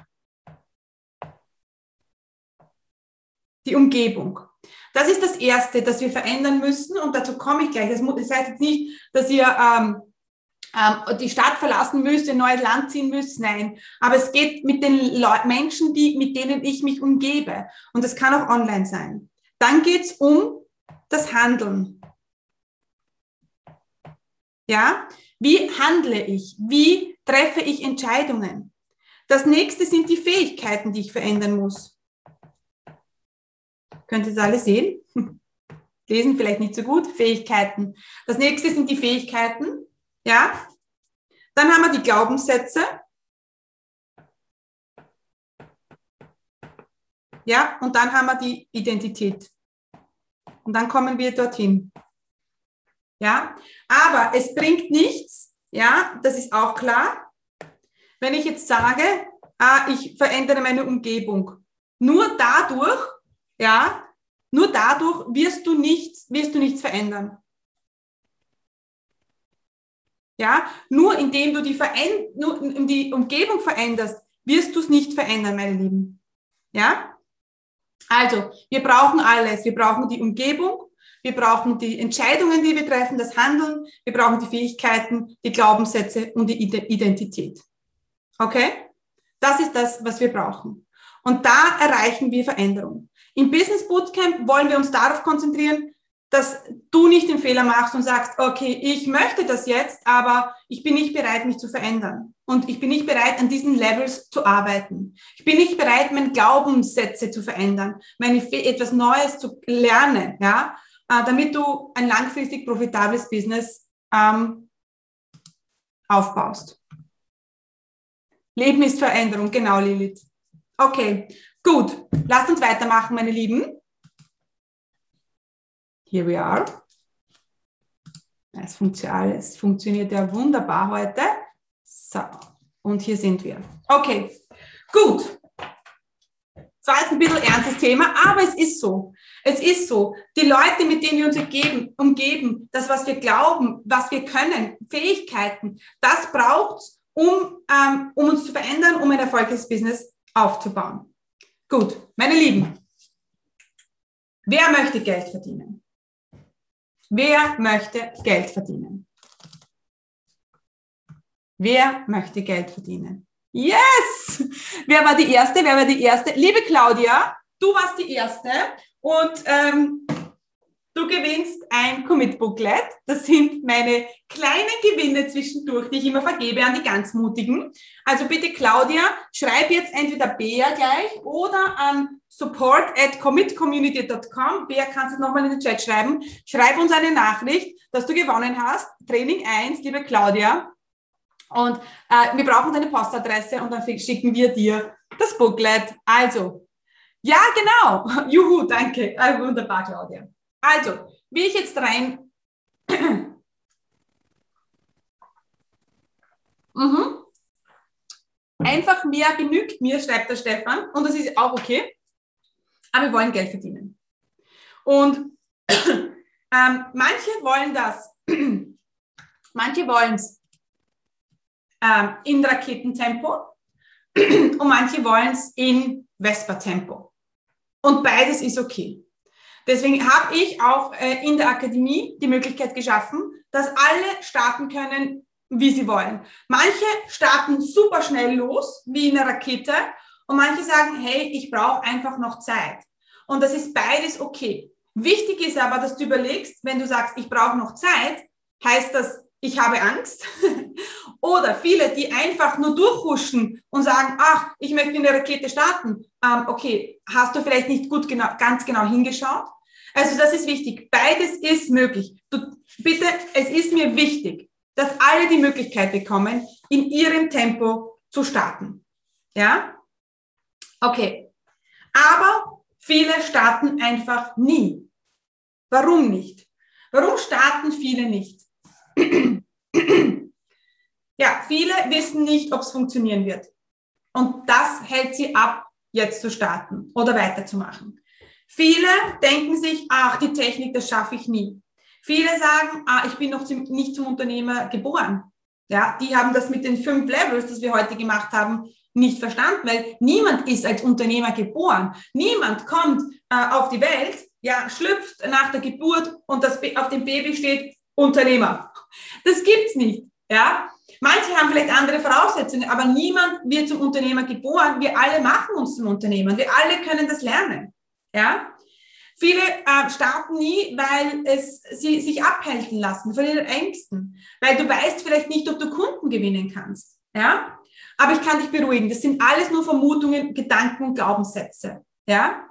Die Umgebung. Das ist das Erste, das wir verändern müssen und dazu komme ich gleich. Das, heißt jetzt nicht, dass ihr ähm, ähm, die Stadt verlassen müsst, ein neues Land ziehen müsst, nein. Aber es geht mit den Leu Menschen, die, mit denen ich mich umgebe. Und das kann auch online sein. Dann geht es um das Handeln. Ja, wie handle ich? Wie treffe ich Entscheidungen? Das nächste sind die Fähigkeiten, die ich verändern muss. Könnt ihr das alle sehen? [laughs] Lesen vielleicht nicht so gut. Fähigkeiten. Das nächste sind die Fähigkeiten. Ja. Dann haben wir die Glaubenssätze. Ja. Und dann haben wir die Identität. Und dann kommen wir dorthin. Ja, aber es bringt nichts, ja, das ist auch klar, wenn ich jetzt sage, ah, ich verändere meine Umgebung. Nur dadurch, ja, nur dadurch wirst du nichts, wirst du nichts verändern. Ja, nur indem du die, Veränd nur die Umgebung veränderst, wirst du es nicht verändern, meine Lieben. Ja? Also, wir brauchen alles. Wir brauchen die Umgebung, wir brauchen die Entscheidungen, die wir treffen, das Handeln. Wir brauchen die Fähigkeiten, die Glaubenssätze und die Identität. Okay? Das ist das, was wir brauchen. Und da erreichen wir Veränderung. Im Business Bootcamp wollen wir uns darauf konzentrieren, dass du nicht den Fehler machst und sagst, okay, ich möchte das jetzt, aber ich bin nicht bereit, mich zu verändern. Und ich bin nicht bereit, an diesen Levels zu arbeiten. Ich bin nicht bereit, meine Glaubenssätze zu verändern, meine etwas Neues zu lernen, ja damit du ein langfristig profitables Business ähm, aufbaust. Leben ist Veränderung, genau, Lilith. Okay, gut. Lasst uns weitermachen, meine Lieben. Here we are. Es funktioniert, es funktioniert ja wunderbar heute. So, und hier sind wir. Okay, gut. Das war jetzt ein bisschen ernstes Thema, aber es ist so. Es ist so. Die Leute, mit denen wir uns umgeben, umgeben das, was wir glauben, was wir können, Fähigkeiten, das braucht es, um, ähm, um uns zu verändern, um ein erfolgreiches Business aufzubauen. Gut, meine Lieben. Wer möchte Geld verdienen? Wer möchte Geld verdienen? Wer möchte Geld verdienen? Yes! Wer war die Erste? Wer war die Erste? Liebe Claudia, du warst die Erste und ähm, du gewinnst ein Commit-Booklet. Das sind meine kleinen Gewinne zwischendurch, die ich immer vergebe an die ganz Mutigen. Also bitte Claudia, schreib jetzt entweder Bea gleich oder an support at commitcommunity.com. Bea, kannst du nochmal in den Chat schreiben. Schreib uns eine Nachricht, dass du gewonnen hast. Training 1, liebe Claudia. Und äh, wir brauchen deine Postadresse und dann schicken wir dir das Booklet. Also, ja, genau. [laughs] Juhu, danke. Äh, wunderbar, Claudia. Also, wie ich jetzt rein. [clears throat] mhm. Einfach mehr genügt mir, schreibt der Stefan. Und das ist auch okay. Aber wir wollen Geld verdienen. Und [clears throat] ähm, manche wollen das. [clears throat] manche wollen es ähm, in Raketentempo [clears throat] und manche wollen es in Vespa-Tempo. Und beides ist okay. Deswegen habe ich auch äh, in der Akademie die Möglichkeit geschaffen, dass alle starten können, wie sie wollen. Manche starten super schnell los, wie in einer Rakete, und manche sagen, hey, ich brauche einfach noch Zeit. Und das ist beides okay. Wichtig ist aber, dass du überlegst, wenn du sagst, ich brauche noch Zeit, heißt das, ich habe Angst [laughs] Oder viele, die einfach nur durchhuschen und sagen, ach, ich möchte in der Rakete starten. Ähm, okay, hast du vielleicht nicht gut genau, ganz genau hingeschaut? Also das ist wichtig. Beides ist möglich. Du, bitte, es ist mir wichtig, dass alle die Möglichkeit bekommen, in ihrem Tempo zu starten. Ja? Okay. Aber viele starten einfach nie. Warum nicht? Warum starten viele nicht? [clears throat] ja, viele wissen nicht, ob es funktionieren wird. Und das hält sie ab, jetzt zu starten oder weiterzumachen. Viele denken sich, ach, die Technik, das schaffe ich nie. Viele sagen, ah, ich bin noch nicht zum Unternehmer geboren. Ja, die haben das mit den fünf Levels, das wir heute gemacht haben, nicht verstanden, weil niemand ist als Unternehmer geboren. Niemand kommt äh, auf die Welt, ja, schlüpft nach der Geburt und das, auf dem Baby steht Unternehmer. Das gibt's nicht. Ja, manche haben vielleicht andere Voraussetzungen, aber niemand wird zum Unternehmer geboren. Wir alle machen uns zum Unternehmer. Wir alle können das lernen. Ja, Viele äh, starten nie, weil es sie sich abhalten lassen von ihren Ängsten, weil du weißt vielleicht nicht, ob du Kunden gewinnen kannst. Ja, aber ich kann dich beruhigen. Das sind alles nur Vermutungen, Gedanken, Glaubenssätze. Ja,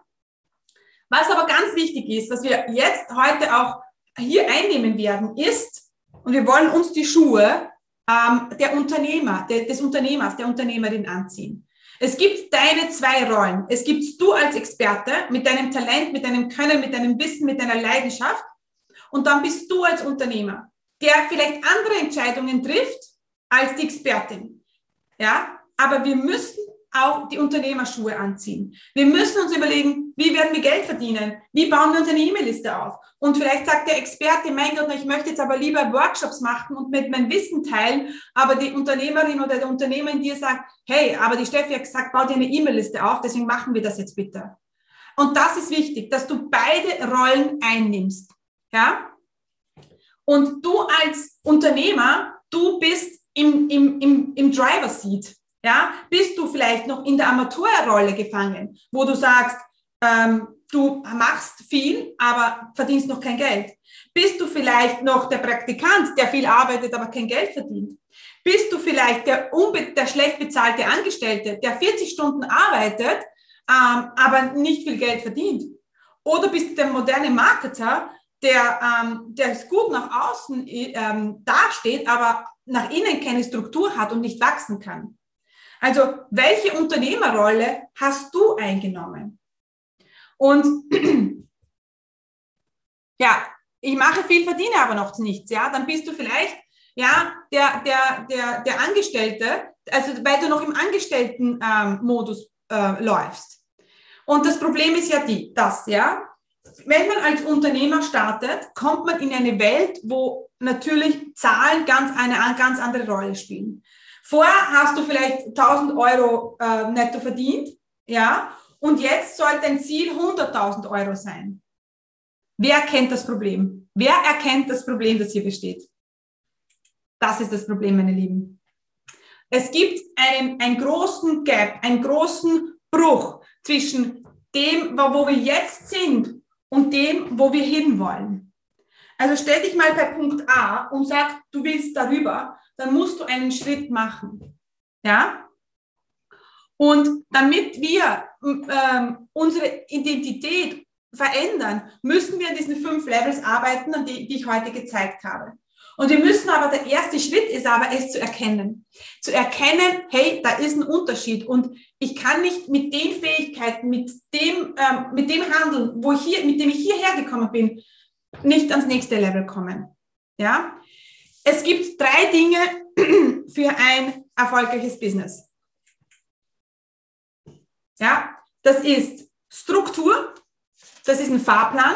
was aber ganz wichtig ist, was wir jetzt heute auch hier einnehmen werden, ist, und wir wollen uns die Schuhe ähm, der Unternehmer, der, des Unternehmers, der Unternehmerin anziehen. Es gibt deine zwei Rollen. Es gibt du als Experte mit deinem Talent, mit deinem Können, mit deinem Wissen, mit deiner Leidenschaft. Und dann bist du als Unternehmer, der vielleicht andere Entscheidungen trifft als die Expertin. Ja, aber wir müssen auch die Unternehmerschuhe anziehen. Wir müssen uns überlegen, wie werden wir Geld verdienen? Wie bauen wir unsere E-Mail-Liste auf? Und vielleicht sagt der Experte, mein Gott, ich möchte jetzt aber lieber Workshops machen und mit meinem Wissen teilen, aber die Unternehmerin oder der Unternehmer in dir sagt, hey, aber die Steffi hat gesagt, bau dir eine E-Mail-Liste auf, deswegen machen wir das jetzt bitte. Und das ist wichtig, dass du beide Rollen einnimmst. Ja? Und du als Unternehmer, du bist im, im, im, im Driver Seat. Ja, bist du vielleicht noch in der Amateurrolle gefangen, wo du sagst, ähm, du machst viel, aber verdienst noch kein Geld? Bist du vielleicht noch der Praktikant, der viel arbeitet, aber kein Geld verdient? Bist du vielleicht der, der schlecht bezahlte Angestellte, der 40 Stunden arbeitet, ähm, aber nicht viel Geld verdient? Oder bist du der moderne Marketer, der, ähm, der gut nach außen ähm, dasteht, aber nach innen keine Struktur hat und nicht wachsen kann? Also, welche Unternehmerrolle hast du eingenommen? Und [clears throat] ja, ich mache viel, verdiene aber noch nichts, ja, dann bist du vielleicht, ja, der, der, der, der Angestellte, also weil du noch im Angestelltenmodus ähm, äh, läufst. Und das Problem ist ja die, das, ja, wenn man als Unternehmer startet, kommt man in eine Welt, wo natürlich Zahlen ganz eine ganz andere Rolle spielen. Vorher hast du vielleicht 1000 Euro äh, netto verdient, ja, und jetzt soll dein Ziel 100.000 Euro sein. Wer kennt das Problem? Wer erkennt das Problem, das hier besteht? Das ist das Problem, meine Lieben. Es gibt einen, einen großen Gap, einen großen Bruch zwischen dem, wo wir jetzt sind und dem, wo wir hinwollen. Also stell dich mal bei Punkt A und sag, du willst darüber dann musst du einen Schritt machen. Ja? Und damit wir ähm, unsere Identität verändern, müssen wir an diesen fünf Levels arbeiten, an die, die ich heute gezeigt habe. Und wir müssen aber, der erste Schritt ist aber, es zu erkennen. Zu erkennen, hey, da ist ein Unterschied und ich kann nicht mit den Fähigkeiten, mit dem, ähm, mit dem Handeln, wo ich hier, mit dem ich hierher gekommen bin, nicht ans nächste Level kommen. Ja? Es gibt drei Dinge [clears throat] für ein erfolgreiches Business. Ja, das ist Struktur, das ist ein Fahrplan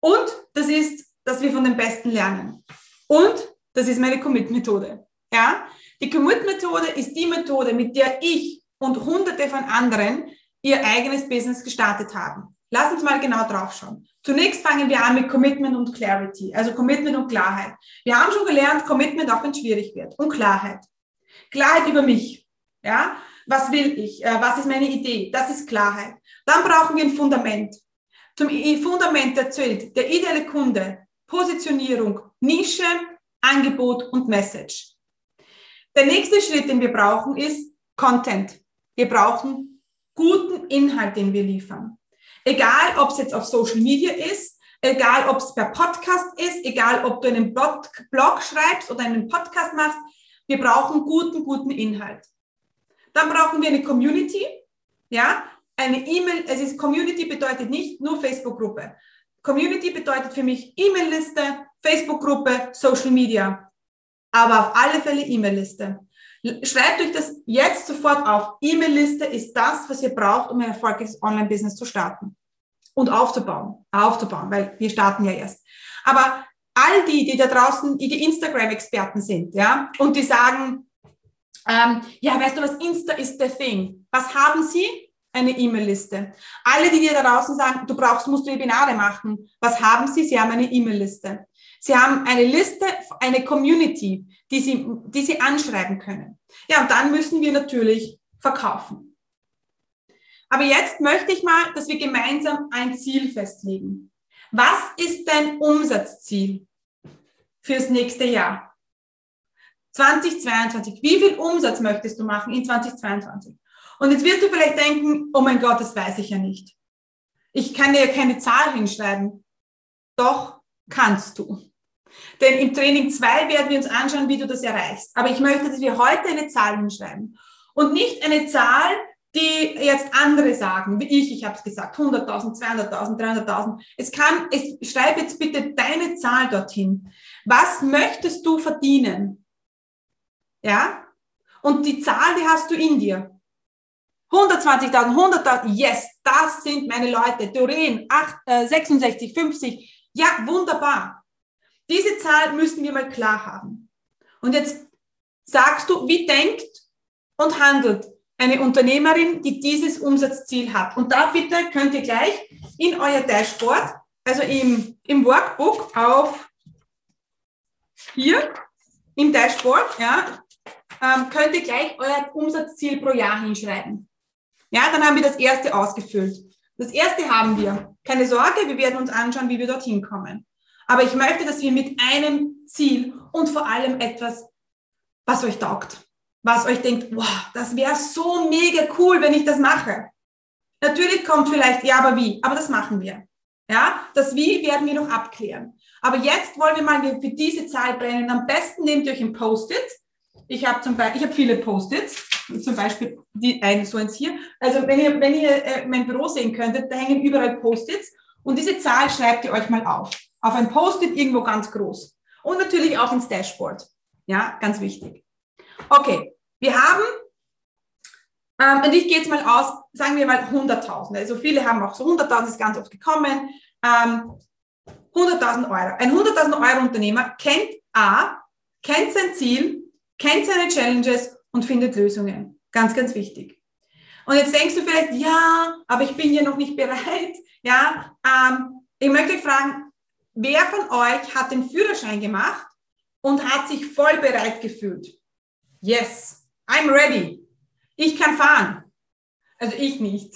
und das ist, dass wir von den Besten lernen. Und das ist meine Commit-Methode. Ja, die Commit-Methode ist die Methode, mit der ich und hunderte von anderen ihr eigenes Business gestartet haben. Lass uns mal genau drauf schauen. Zunächst fangen wir an mit Commitment und Clarity, also Commitment und Klarheit. Wir haben schon gelernt, Commitment, auch wenn es schwierig wird, und Klarheit. Klarheit über mich. Ja, was will ich? Äh, was ist meine Idee? Das ist Klarheit. Dann brauchen wir ein Fundament. Zum Fundament erzählt der ideale Kunde, Positionierung, Nische, Angebot und Message. Der nächste Schritt, den wir brauchen, ist Content. Wir brauchen guten Inhalt, den wir liefern. Egal, ob es jetzt auf Social Media ist, egal, ob es per Podcast ist, egal, ob du einen Blog, Blog schreibst oder einen Podcast machst, wir brauchen guten, guten Inhalt. Dann brauchen wir eine Community, ja, eine E-Mail, es ist Community bedeutet nicht nur Facebook-Gruppe. Community bedeutet für mich E-Mail-Liste, Facebook-Gruppe, Social Media. Aber auf alle Fälle E-Mail-Liste. Schreibt euch das jetzt sofort auf. E-Mail-Liste ist das, was ihr braucht, um ein erfolgreiches Online-Business zu starten und aufzubauen. Aufzubauen, weil wir starten ja erst. Aber all die, die da draußen, die, die Instagram-Experten sind, ja, und die sagen, ähm, ja, weißt du was, Insta ist the thing. Was haben sie? Eine E-Mail-Liste. Alle, die dir da draußen sagen, du brauchst, musst Webinare machen. Was haben sie? Sie haben eine E-Mail-Liste. Sie haben eine Liste, eine Community, die sie, die sie anschreiben können. Ja, und dann müssen wir natürlich verkaufen. Aber jetzt möchte ich mal, dass wir gemeinsam ein Ziel festlegen. Was ist dein Umsatzziel fürs nächste Jahr? 2022. Wie viel Umsatz möchtest du machen in 2022? Und jetzt wirst du vielleicht denken, oh mein Gott, das weiß ich ja nicht. Ich kann dir ja keine Zahl hinschreiben. Doch kannst du. Denn im Training 2 werden wir uns anschauen, wie du das erreichst. Aber ich möchte, dass wir heute eine Zahl hinschreiben. Und nicht eine Zahl, die jetzt andere sagen, wie ich, ich habe es gesagt, 100.000, 200.000, 300.000. Es kann, es, schreib jetzt bitte deine Zahl dorthin. Was möchtest du verdienen? Ja? Und die Zahl, die hast du in dir. 120.000, 100.000, yes, das sind meine Leute. Doreen, 8, äh, 66, 50. Ja, wunderbar. Diese Zahl müssen wir mal klar haben. Und jetzt sagst du, wie denkt und handelt eine Unternehmerin, die dieses Umsatzziel hat. Und da bitte könnt ihr gleich in euer Dashboard, also im, im Workbook auf hier im Dashboard, ja, ähm, könnt ihr gleich euer Umsatzziel pro Jahr hinschreiben. Ja, dann haben wir das erste ausgefüllt. Das erste haben wir. Keine Sorge, wir werden uns anschauen, wie wir dorthin kommen. Aber ich möchte, dass wir mit einem Ziel und vor allem etwas, was euch taugt, was euch denkt, wow, das wäre so mega cool, wenn ich das mache. Natürlich kommt vielleicht, ja, aber wie? Aber das machen wir. Ja, das Wie werden wir noch abklären. Aber jetzt wollen wir mal für diese Zahl brennen. Am besten nehmt ihr euch ein Post-it. Ich habe zum Beispiel, ich habe viele Post-its zum Beispiel die, ein, so eins hier. Also wenn ihr, wenn ihr äh, mein Büro sehen könntet, da hängen überall Post-its und diese Zahl schreibt ihr euch mal auf. Auf ein Post-it irgendwo ganz groß. Und natürlich auch ins Dashboard. Ja, ganz wichtig. Okay, wir haben, ähm, und ich gehe jetzt mal aus, sagen wir mal 100.000. Also viele haben auch so 100.000 ist ganz oft gekommen. Ähm, 100.000 Euro. Ein 100.000 Euro Unternehmer kennt A, kennt sein Ziel, kennt seine Challenges und findet Lösungen. Ganz, ganz wichtig. Und jetzt denkst du vielleicht, ja, aber ich bin ja noch nicht bereit. Ja, ähm, ich möchte euch fragen, wer von euch hat den Führerschein gemacht und hat sich voll bereit gefühlt? Yes, I'm ready. Ich kann fahren. Also ich nicht.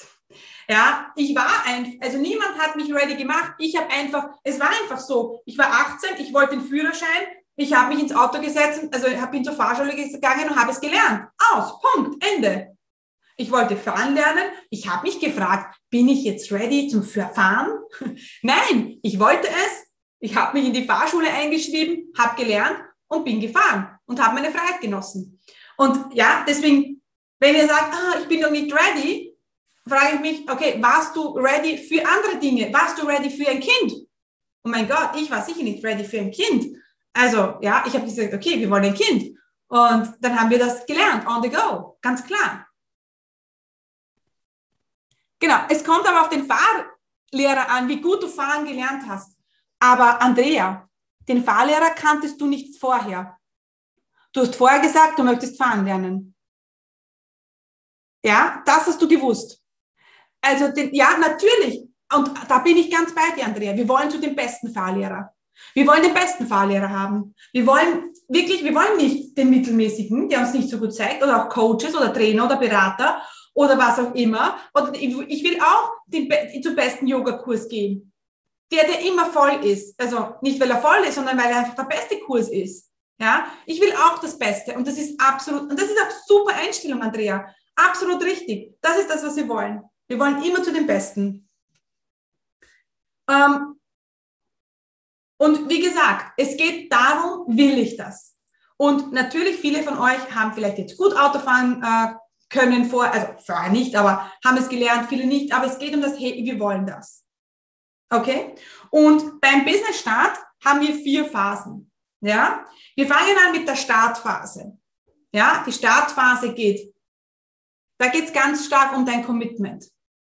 Ja, ich war ein, also niemand hat mich ready gemacht. Ich habe einfach, es war einfach so. Ich war 18, ich wollte den Führerschein, ich habe mich ins Auto gesetzt, also bin zur Fahrschule gegangen und habe es gelernt. Aus, Punkt, Ende. Ich wollte fahren lernen. Ich habe mich gefragt, bin ich jetzt ready zum Fahren? [laughs] Nein, ich wollte es. Ich habe mich in die Fahrschule eingeschrieben, habe gelernt und bin gefahren und habe meine Freiheit genossen. Und ja, deswegen, wenn ihr sagt, ah, ich bin noch nicht ready, frage ich mich, okay, warst du ready für andere Dinge? Warst du ready für ein Kind? Oh mein Gott, ich war sicher nicht ready für ein Kind. Also, ja, ich habe gesagt, okay, wir wollen ein Kind. Und dann haben wir das gelernt, on the go, ganz klar. Genau, es kommt aber auf den Fahrlehrer an, wie gut du fahren gelernt hast. Aber Andrea, den Fahrlehrer kanntest du nicht vorher. Du hast vorher gesagt, du möchtest fahren lernen. Ja, das hast du gewusst. Also, den, ja, natürlich. Und da bin ich ganz bei dir, Andrea. Wir wollen zu dem besten Fahrlehrer. Wir wollen den besten Fahrlehrer haben. Wir wollen wirklich, wir wollen nicht den mittelmäßigen, der uns nicht so gut zeigt, oder auch Coaches oder Trainer oder Berater oder was auch immer. Oder ich will auch den, zum besten Yogakurs gehen. Der, der immer voll ist. Also nicht, weil er voll ist, sondern weil er einfach der beste Kurs ist. Ja, ich will auch das Beste und das ist absolut, und das ist auch super Einstellung, Andrea. Absolut richtig. Das ist das, was wir wollen. Wir wollen immer zu den Besten. Ähm, und wie gesagt, es geht darum, will ich das? Und natürlich, viele von euch haben vielleicht jetzt gut Autofahren äh, können vor, also vorher nicht, aber haben es gelernt, viele nicht. Aber es geht um das, hey, wir wollen das. Okay? Und beim Business Start haben wir vier Phasen. Ja? Wir fangen an mit der Startphase. Ja, die Startphase geht, da geht es ganz stark um dein Commitment.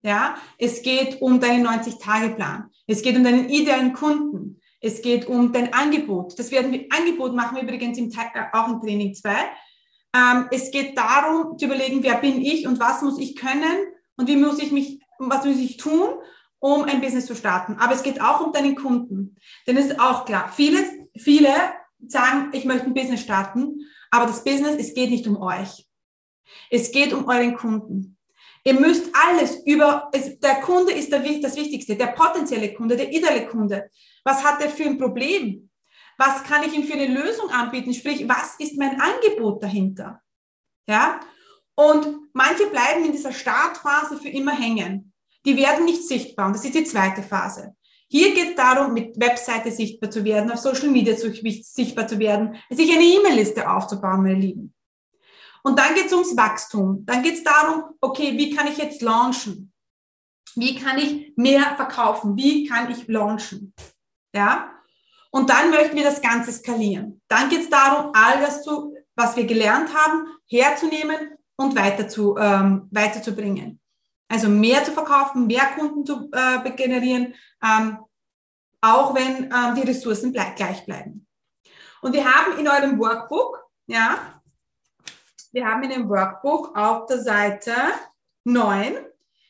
Ja, es geht um deinen 90-Tage-Plan. Es geht um deinen idealen Kunden. Es geht um dein Angebot. Das werden wir, Angebot machen wir übrigens im, äh, auch im Training 2. Ähm, es geht darum, zu überlegen, wer bin ich und was muss ich können und wie muss ich mich, was muss ich tun, um ein Business zu starten. Aber es geht auch um deinen Kunden. Denn es ist auch klar, viele, viele sagen, ich möchte ein Business starten, aber das Business, es geht nicht um euch. Es geht um euren Kunden. Ihr müsst alles über, es, der Kunde ist der, das Wichtigste, der potenzielle Kunde, der ideale Kunde. Was hat er für ein Problem? Was kann ich ihm für eine Lösung anbieten? Sprich, was ist mein Angebot dahinter? Ja? Und manche bleiben in dieser Startphase für immer hängen. Die werden nicht sichtbar. Und das ist die zweite Phase. Hier geht es darum, mit Webseite sichtbar zu werden, auf Social Media sichtbar zu werden, sich eine E-Mail-Liste aufzubauen, meine Lieben. Und dann geht es ums Wachstum. Dann geht es darum, okay, wie kann ich jetzt launchen? Wie kann ich mehr verkaufen? Wie kann ich launchen? Ja? Und dann möchten wir das Ganze skalieren. Dann geht es darum, all das, zu, was wir gelernt haben, herzunehmen und weiter zu, ähm, weiterzubringen. Also mehr zu verkaufen, mehr Kunden zu äh, generieren, ähm, auch wenn ähm, die Ressourcen ble gleich bleiben. Und wir haben in eurem Workbook, ja, wir haben in dem Workbook auf der Seite 9,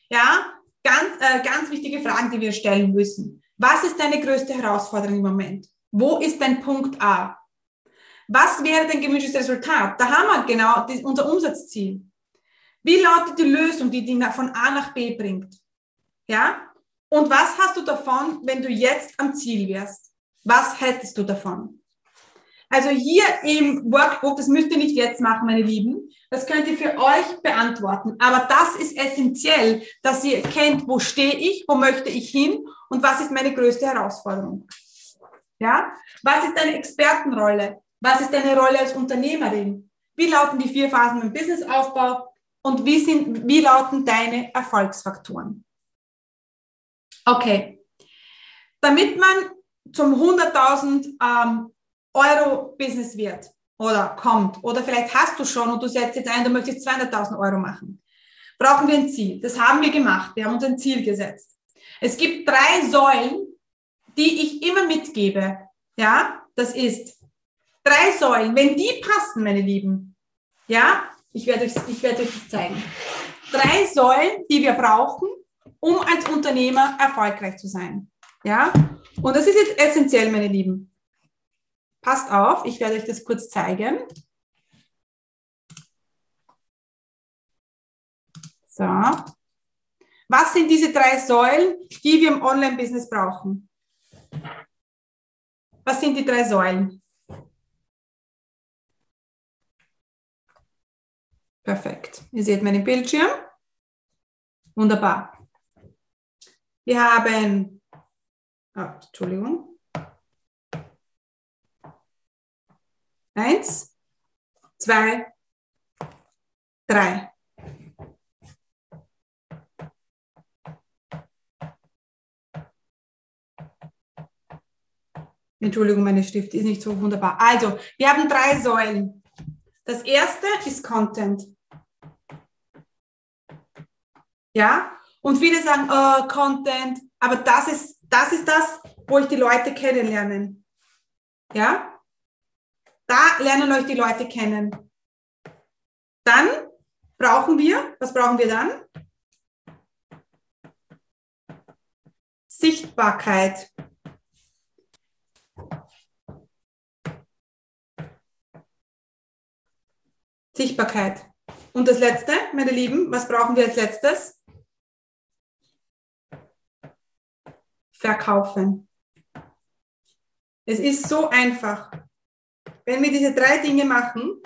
ja, ganz, äh, ganz wichtige Fragen, die wir stellen müssen. Was ist deine größte Herausforderung im Moment? Wo ist dein Punkt A? Was wäre dein gewünschtes Resultat? Da haben wir genau unser Umsatzziel. Wie lautet die Lösung, die dich von A nach B bringt? Ja? Und was hast du davon, wenn du jetzt am Ziel wärst? Was hättest du davon? Also hier im Workbook, das müsst ihr nicht jetzt machen, meine Lieben. Das könnt ihr für euch beantworten. Aber das ist essentiell, dass ihr kennt, wo stehe ich, wo möchte ich hin und was ist meine größte Herausforderung. Ja? Was ist deine Expertenrolle? Was ist deine Rolle als Unternehmerin? Wie lauten die vier Phasen im Businessaufbau? Und wie, sind, wie lauten deine Erfolgsfaktoren? Okay, damit man zum 100.000 ähm, Euro Business wird oder kommt oder vielleicht hast du schon und du setzt jetzt ein, du möchtest 200.000 Euro machen, brauchen wir ein Ziel. Das haben wir gemacht. Wir haben uns ein Ziel gesetzt. Es gibt drei Säulen, die ich immer mitgebe. Ja, das ist drei Säulen. Wenn die passen, meine Lieben, ja, ich werde, euch, ich werde euch das zeigen. Drei Säulen, die wir brauchen, um als Unternehmer erfolgreich zu sein. Ja? Und das ist jetzt essentiell, meine Lieben. Passt auf, ich werde euch das kurz zeigen. So. Was sind diese drei Säulen, die wir im Online-Business brauchen? Was sind die drei Säulen? Perfekt. Ihr seht meinen Bildschirm. Wunderbar. Wir haben, oh, Entschuldigung. Eins, zwei, drei. Entschuldigung, meine Stift ist nicht so wunderbar. Also, wir haben drei Säulen. Das erste ist Content. Ja, und viele sagen, oh, Content, aber das ist, das ist das, wo ich die Leute kennenlernen. Ja, da lernen euch die Leute kennen. Dann brauchen wir, was brauchen wir dann? Sichtbarkeit. Sichtbarkeit. Und das Letzte, meine Lieben, was brauchen wir als letztes? Verkaufen. Es ist so einfach. wenn wir diese drei Dinge machen,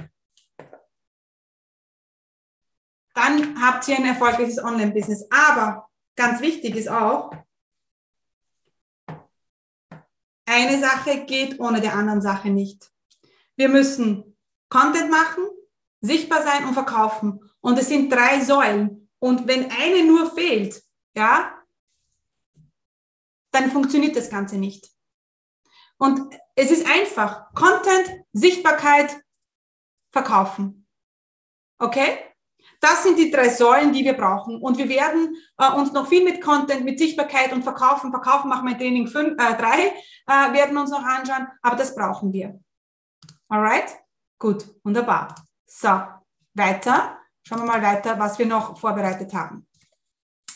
dann habt ihr ein erfolgreiches Online-Business. Aber ganz wichtig ist auch, eine Sache geht ohne der anderen Sache nicht. Wir müssen Content machen, sichtbar sein und verkaufen. Und es sind drei Säulen. Und wenn eine nur fehlt, ja, dann funktioniert das Ganze nicht. Und es ist einfach. Content, Sichtbarkeit, verkaufen. Okay? Das sind die drei Säulen, die wir brauchen. Und wir werden äh, uns noch viel mit Content, mit Sichtbarkeit und Verkaufen, Verkaufen machen wir in Training 5, äh, 3, äh, werden uns noch anschauen. Aber das brauchen wir. Alright? Gut, wunderbar. So, weiter. Schauen wir mal weiter, was wir noch vorbereitet haben.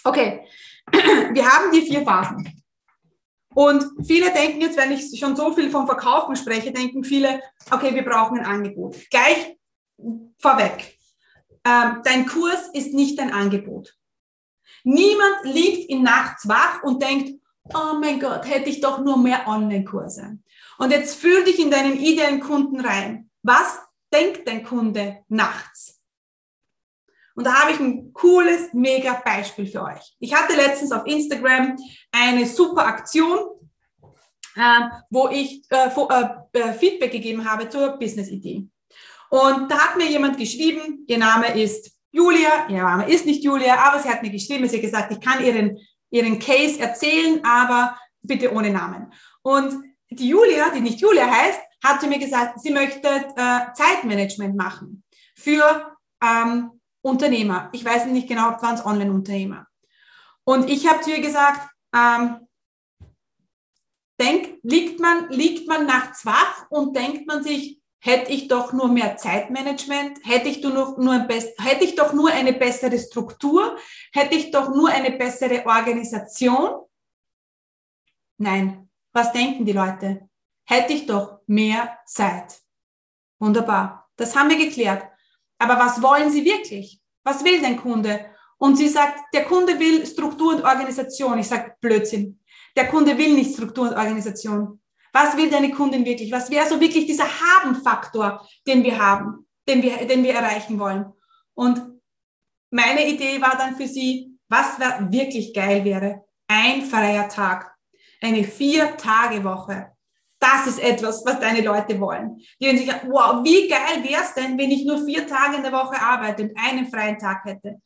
Okay, [clears throat] wir haben die vier Phasen. Und viele denken jetzt, wenn ich schon so viel vom Verkaufen spreche, denken viele, okay, wir brauchen ein Angebot. Gleich vorweg. Ähm, dein Kurs ist nicht dein Angebot. Niemand liegt in nachts wach und denkt, oh mein Gott, hätte ich doch nur mehr Online-Kurse. Und jetzt fühl dich in deinen idealen Kunden rein. Was denkt dein Kunde nachts? Und da habe ich ein cooles, mega Beispiel für euch. Ich hatte letztens auf Instagram eine super Aktion, äh, wo ich äh, äh, äh, Feedback gegeben habe zur Business-Idee. Und da hat mir jemand geschrieben, ihr Name ist Julia, ihr Name ist nicht Julia, aber sie hat mir geschrieben, sie hat gesagt, ich kann ihren, ihren Case erzählen, aber bitte ohne Namen. Und die Julia, die nicht Julia heißt, hat zu mir gesagt, sie möchte äh, Zeitmanagement machen für ähm, Unternehmer. Ich weiß nicht genau, waren es Online-Unternehmer. Und ich habe zu ihr gesagt, ähm, denk, liegt, man, liegt man nachts wach und denkt man sich, hätte ich doch nur mehr Zeitmanagement, hätte ich, nur, nur ein best, hätte ich doch nur eine bessere Struktur, hätte ich doch nur eine bessere Organisation. Nein, was denken die Leute? Hätte ich doch mehr Zeit. Wunderbar, das haben wir geklärt. Aber was wollen Sie wirklich? Was will dein Kunde? Und sie sagt, der Kunde will Struktur und Organisation. Ich sage, Blödsinn. Der Kunde will nicht Struktur und Organisation. Was will deine Kundin wirklich? Was wäre so wirklich dieser Haben-Faktor, den wir haben, den wir, den wir erreichen wollen? Und meine Idee war dann für sie, was wirklich geil wäre. Ein freier Tag. Eine Vier-Tage-Woche. Das ist etwas, was deine Leute wollen. Die werden sich sagen, wow, wie geil wäre es denn, wenn ich nur vier Tage in der Woche arbeite und einen freien Tag hätte.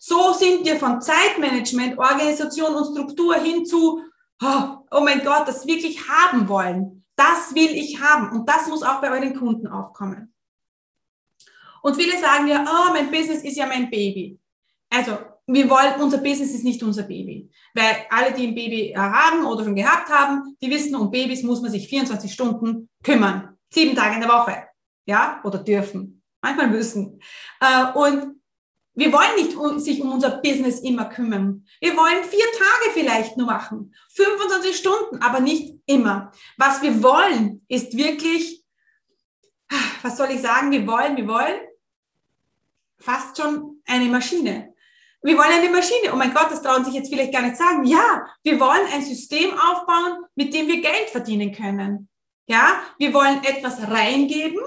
So sind wir von Zeitmanagement, Organisation und Struktur hin zu, oh, oh mein Gott, das wirklich haben wollen. Das will ich haben. Und das muss auch bei euren Kunden aufkommen. Und viele sagen ja, oh, mein Business ist ja mein Baby. Also wir wollen, unser Business ist nicht unser Baby. Weil alle, die ein Baby äh, haben oder schon gehabt haben, die wissen, um Babys muss man sich 24 Stunden kümmern. Sieben Tage in der Woche. Ja, oder dürfen. Manchmal müssen. Äh, und wir wollen nicht sich um unser Business immer kümmern. Wir wollen vier Tage vielleicht nur machen. 25 Stunden, aber nicht immer. Was wir wollen, ist wirklich, was soll ich sagen, wir wollen, wir wollen fast schon eine Maschine. Wir wollen eine Maschine. Oh mein Gott, das trauen sich jetzt vielleicht gar nicht sagen. Ja, wir wollen ein System aufbauen, mit dem wir Geld verdienen können. Ja, wir wollen etwas reingeben,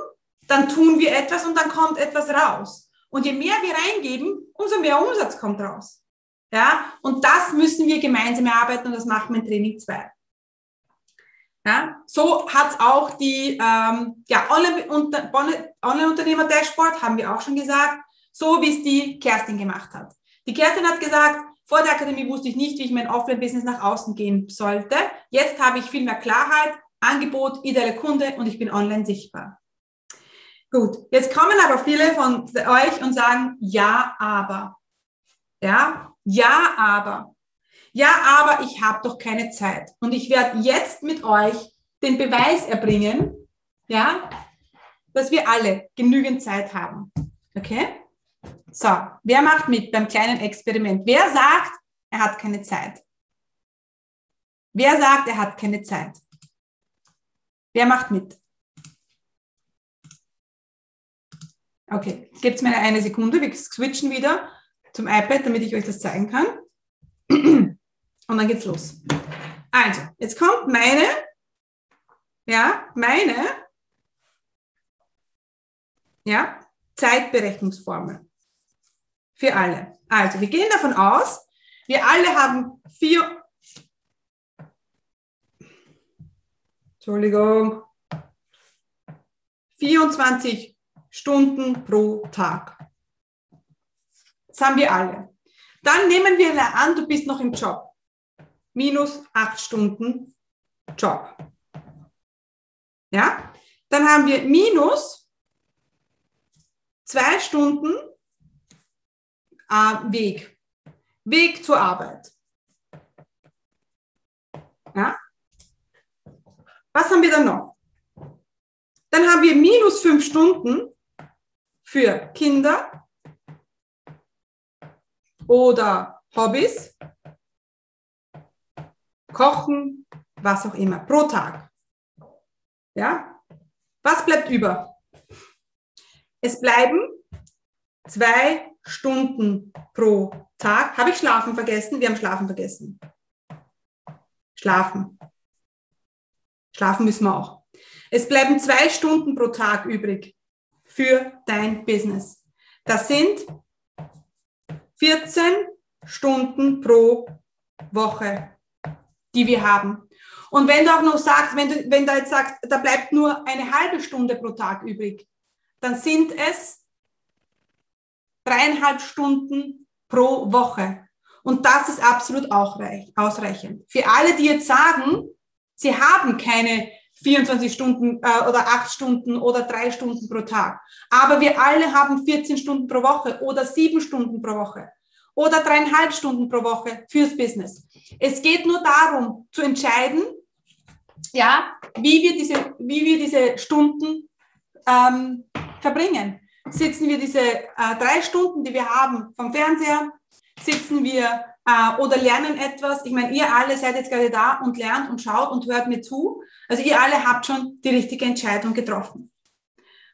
dann tun wir etwas und dann kommt etwas raus. Und je mehr wir reingeben, umso mehr Umsatz kommt raus. Ja, und das müssen wir gemeinsam erarbeiten und das machen wir in Training 2. Ja, so hat es auch die ähm, ja, Online-Unternehmer-Dashboard, haben wir auch schon gesagt, so wie es die Kerstin gemacht hat. Die Kerstin hat gesagt, vor der Akademie wusste ich nicht, wie ich mein Offline-Business nach außen gehen sollte. Jetzt habe ich viel mehr Klarheit, Angebot, ideale Kunde und ich bin online sichtbar. Gut, jetzt kommen aber viele von euch und sagen, ja, aber. Ja, ja, aber. Ja, aber ich habe doch keine Zeit. Und ich werde jetzt mit euch den Beweis erbringen, ja, dass wir alle genügend Zeit haben. Okay? So, wer macht mit beim kleinen Experiment? Wer sagt, er hat keine Zeit? Wer sagt, er hat keine Zeit? Wer macht mit? Okay, gebt mir eine Sekunde. Wir switchen wieder zum iPad, damit ich euch das zeigen kann. [clears throat] Und dann geht's los. Also, jetzt kommt meine, ja, meine Ja, Zeitberechnungsformel. Für alle. Also, wir gehen davon aus, wir alle haben vier, Entschuldigung, 24 Stunden pro Tag. Das haben wir alle. Dann nehmen wir an, du bist noch im Job. Minus acht Stunden Job. Ja? Dann haben wir minus zwei Stunden äh, Weg. Weg zur Arbeit. Ja? Was haben wir dann noch? Dann haben wir minus fünf Stunden für Kinder oder Hobbys, Kochen, was auch immer, pro Tag. Ja? Was bleibt über? Es bleiben zwei Stunden pro Tag. Habe ich Schlafen vergessen? Wir haben Schlafen vergessen. Schlafen. Schlafen müssen wir auch. Es bleiben zwei Stunden pro Tag übrig für dein Business. Das sind 14 Stunden pro Woche, die wir haben. Und wenn du auch noch sagst, wenn, du, wenn da jetzt sagst, da bleibt nur eine halbe Stunde pro Tag übrig, dann sind es dreieinhalb Stunden pro Woche. Und das ist absolut auch ausreichend. Für alle, die jetzt sagen, sie haben keine 24 Stunden äh, oder 8 Stunden oder 3 Stunden pro Tag. Aber wir alle haben 14 Stunden pro Woche oder 7 Stunden pro Woche oder dreieinhalb Stunden pro Woche fürs Business. Es geht nur darum zu entscheiden, ja, wie wir diese, wie wir diese Stunden ähm, verbringen. Sitzen wir diese äh, drei Stunden, die wir haben vom Fernseher, sitzen wir äh, oder lernen etwas. Ich meine, ihr alle seid jetzt gerade da und lernt und schaut und hört mir zu. Also ihr alle habt schon die richtige Entscheidung getroffen.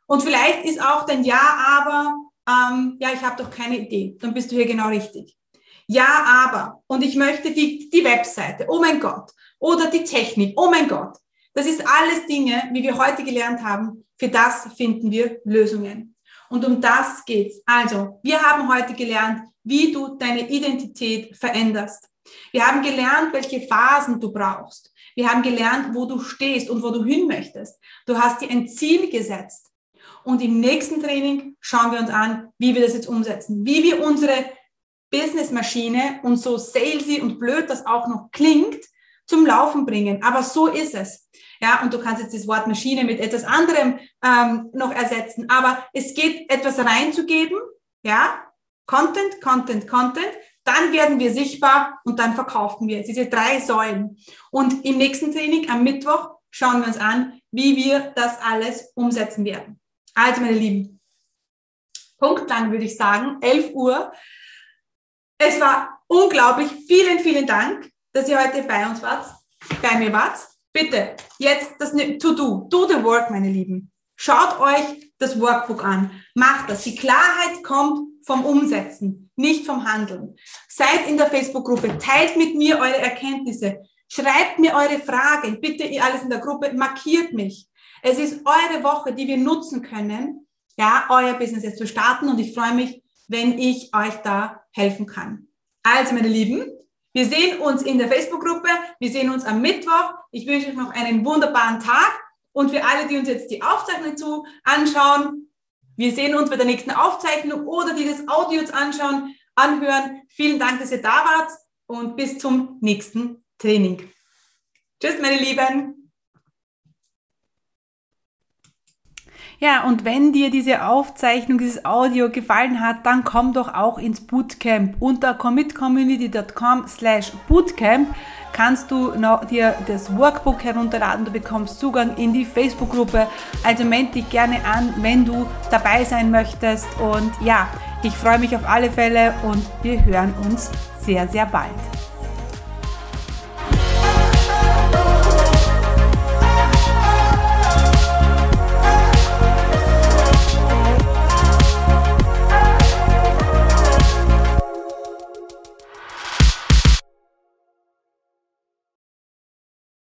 Und vielleicht ist auch dein Ja, aber, ähm, ja, ich habe doch keine Idee. Dann bist du hier genau richtig. Ja, aber, und ich möchte die, die Webseite, oh mein Gott, oder die Technik, oh mein Gott. Das ist alles Dinge, wie wir heute gelernt haben. Für das finden wir Lösungen. Und um das geht's. Also, wir haben heute gelernt, wie du deine Identität veränderst. Wir haben gelernt, welche Phasen du brauchst. Wir haben gelernt, wo du stehst und wo du hin möchtest. Du hast dir ein Ziel gesetzt. Und im nächsten Training schauen wir uns an, wie wir das jetzt umsetzen. Wie wir unsere Businessmaschine und so salesy und blöd das auch noch klingt, zum Laufen bringen. Aber so ist es. Ja, und du kannst jetzt das Wort Maschine mit etwas anderem ähm, noch ersetzen. Aber es geht, etwas reinzugeben, ja, Content, Content, Content, dann werden wir sichtbar und dann verkaufen wir. Diese drei Säulen. Und im nächsten Training am Mittwoch schauen wir uns an, wie wir das alles umsetzen werden. Also, meine Lieben, Punkt dann würde ich sagen, 11 Uhr. Es war unglaublich. Vielen, vielen Dank, dass ihr heute bei uns wart, bei mir wart. Bitte, jetzt das To-Do, do the work, meine Lieben. Schaut euch das Workbook an. Macht das. Die Klarheit kommt vom Umsetzen, nicht vom Handeln. Seid in der Facebook-Gruppe, teilt mit mir eure Erkenntnisse, schreibt mir eure Fragen, bitte ihr alles in der Gruppe, markiert mich. Es ist eure Woche, die wir nutzen können, ja, euer Business jetzt zu starten und ich freue mich, wenn ich euch da helfen kann. Also, meine Lieben, wir sehen uns in der Facebook-Gruppe, wir sehen uns am Mittwoch. Ich wünsche euch noch einen wunderbaren Tag und für alle, die uns jetzt die Aufzeichnung zu anschauen, wir sehen uns bei der nächsten Aufzeichnung oder die das Audio anschauen, anhören. Vielen Dank, dass ihr da wart und bis zum nächsten Training. Tschüss, meine Lieben. Ja, und wenn dir diese Aufzeichnung, dieses Audio gefallen hat, dann komm doch auch ins Bootcamp unter commitcommunity.com slash bootcamp kannst du dir das Workbook herunterladen. Du bekommst Zugang in die Facebook-Gruppe. Also melde dich gerne an, wenn du dabei sein möchtest. Und ja, ich freue mich auf alle Fälle und wir hören uns sehr, sehr bald.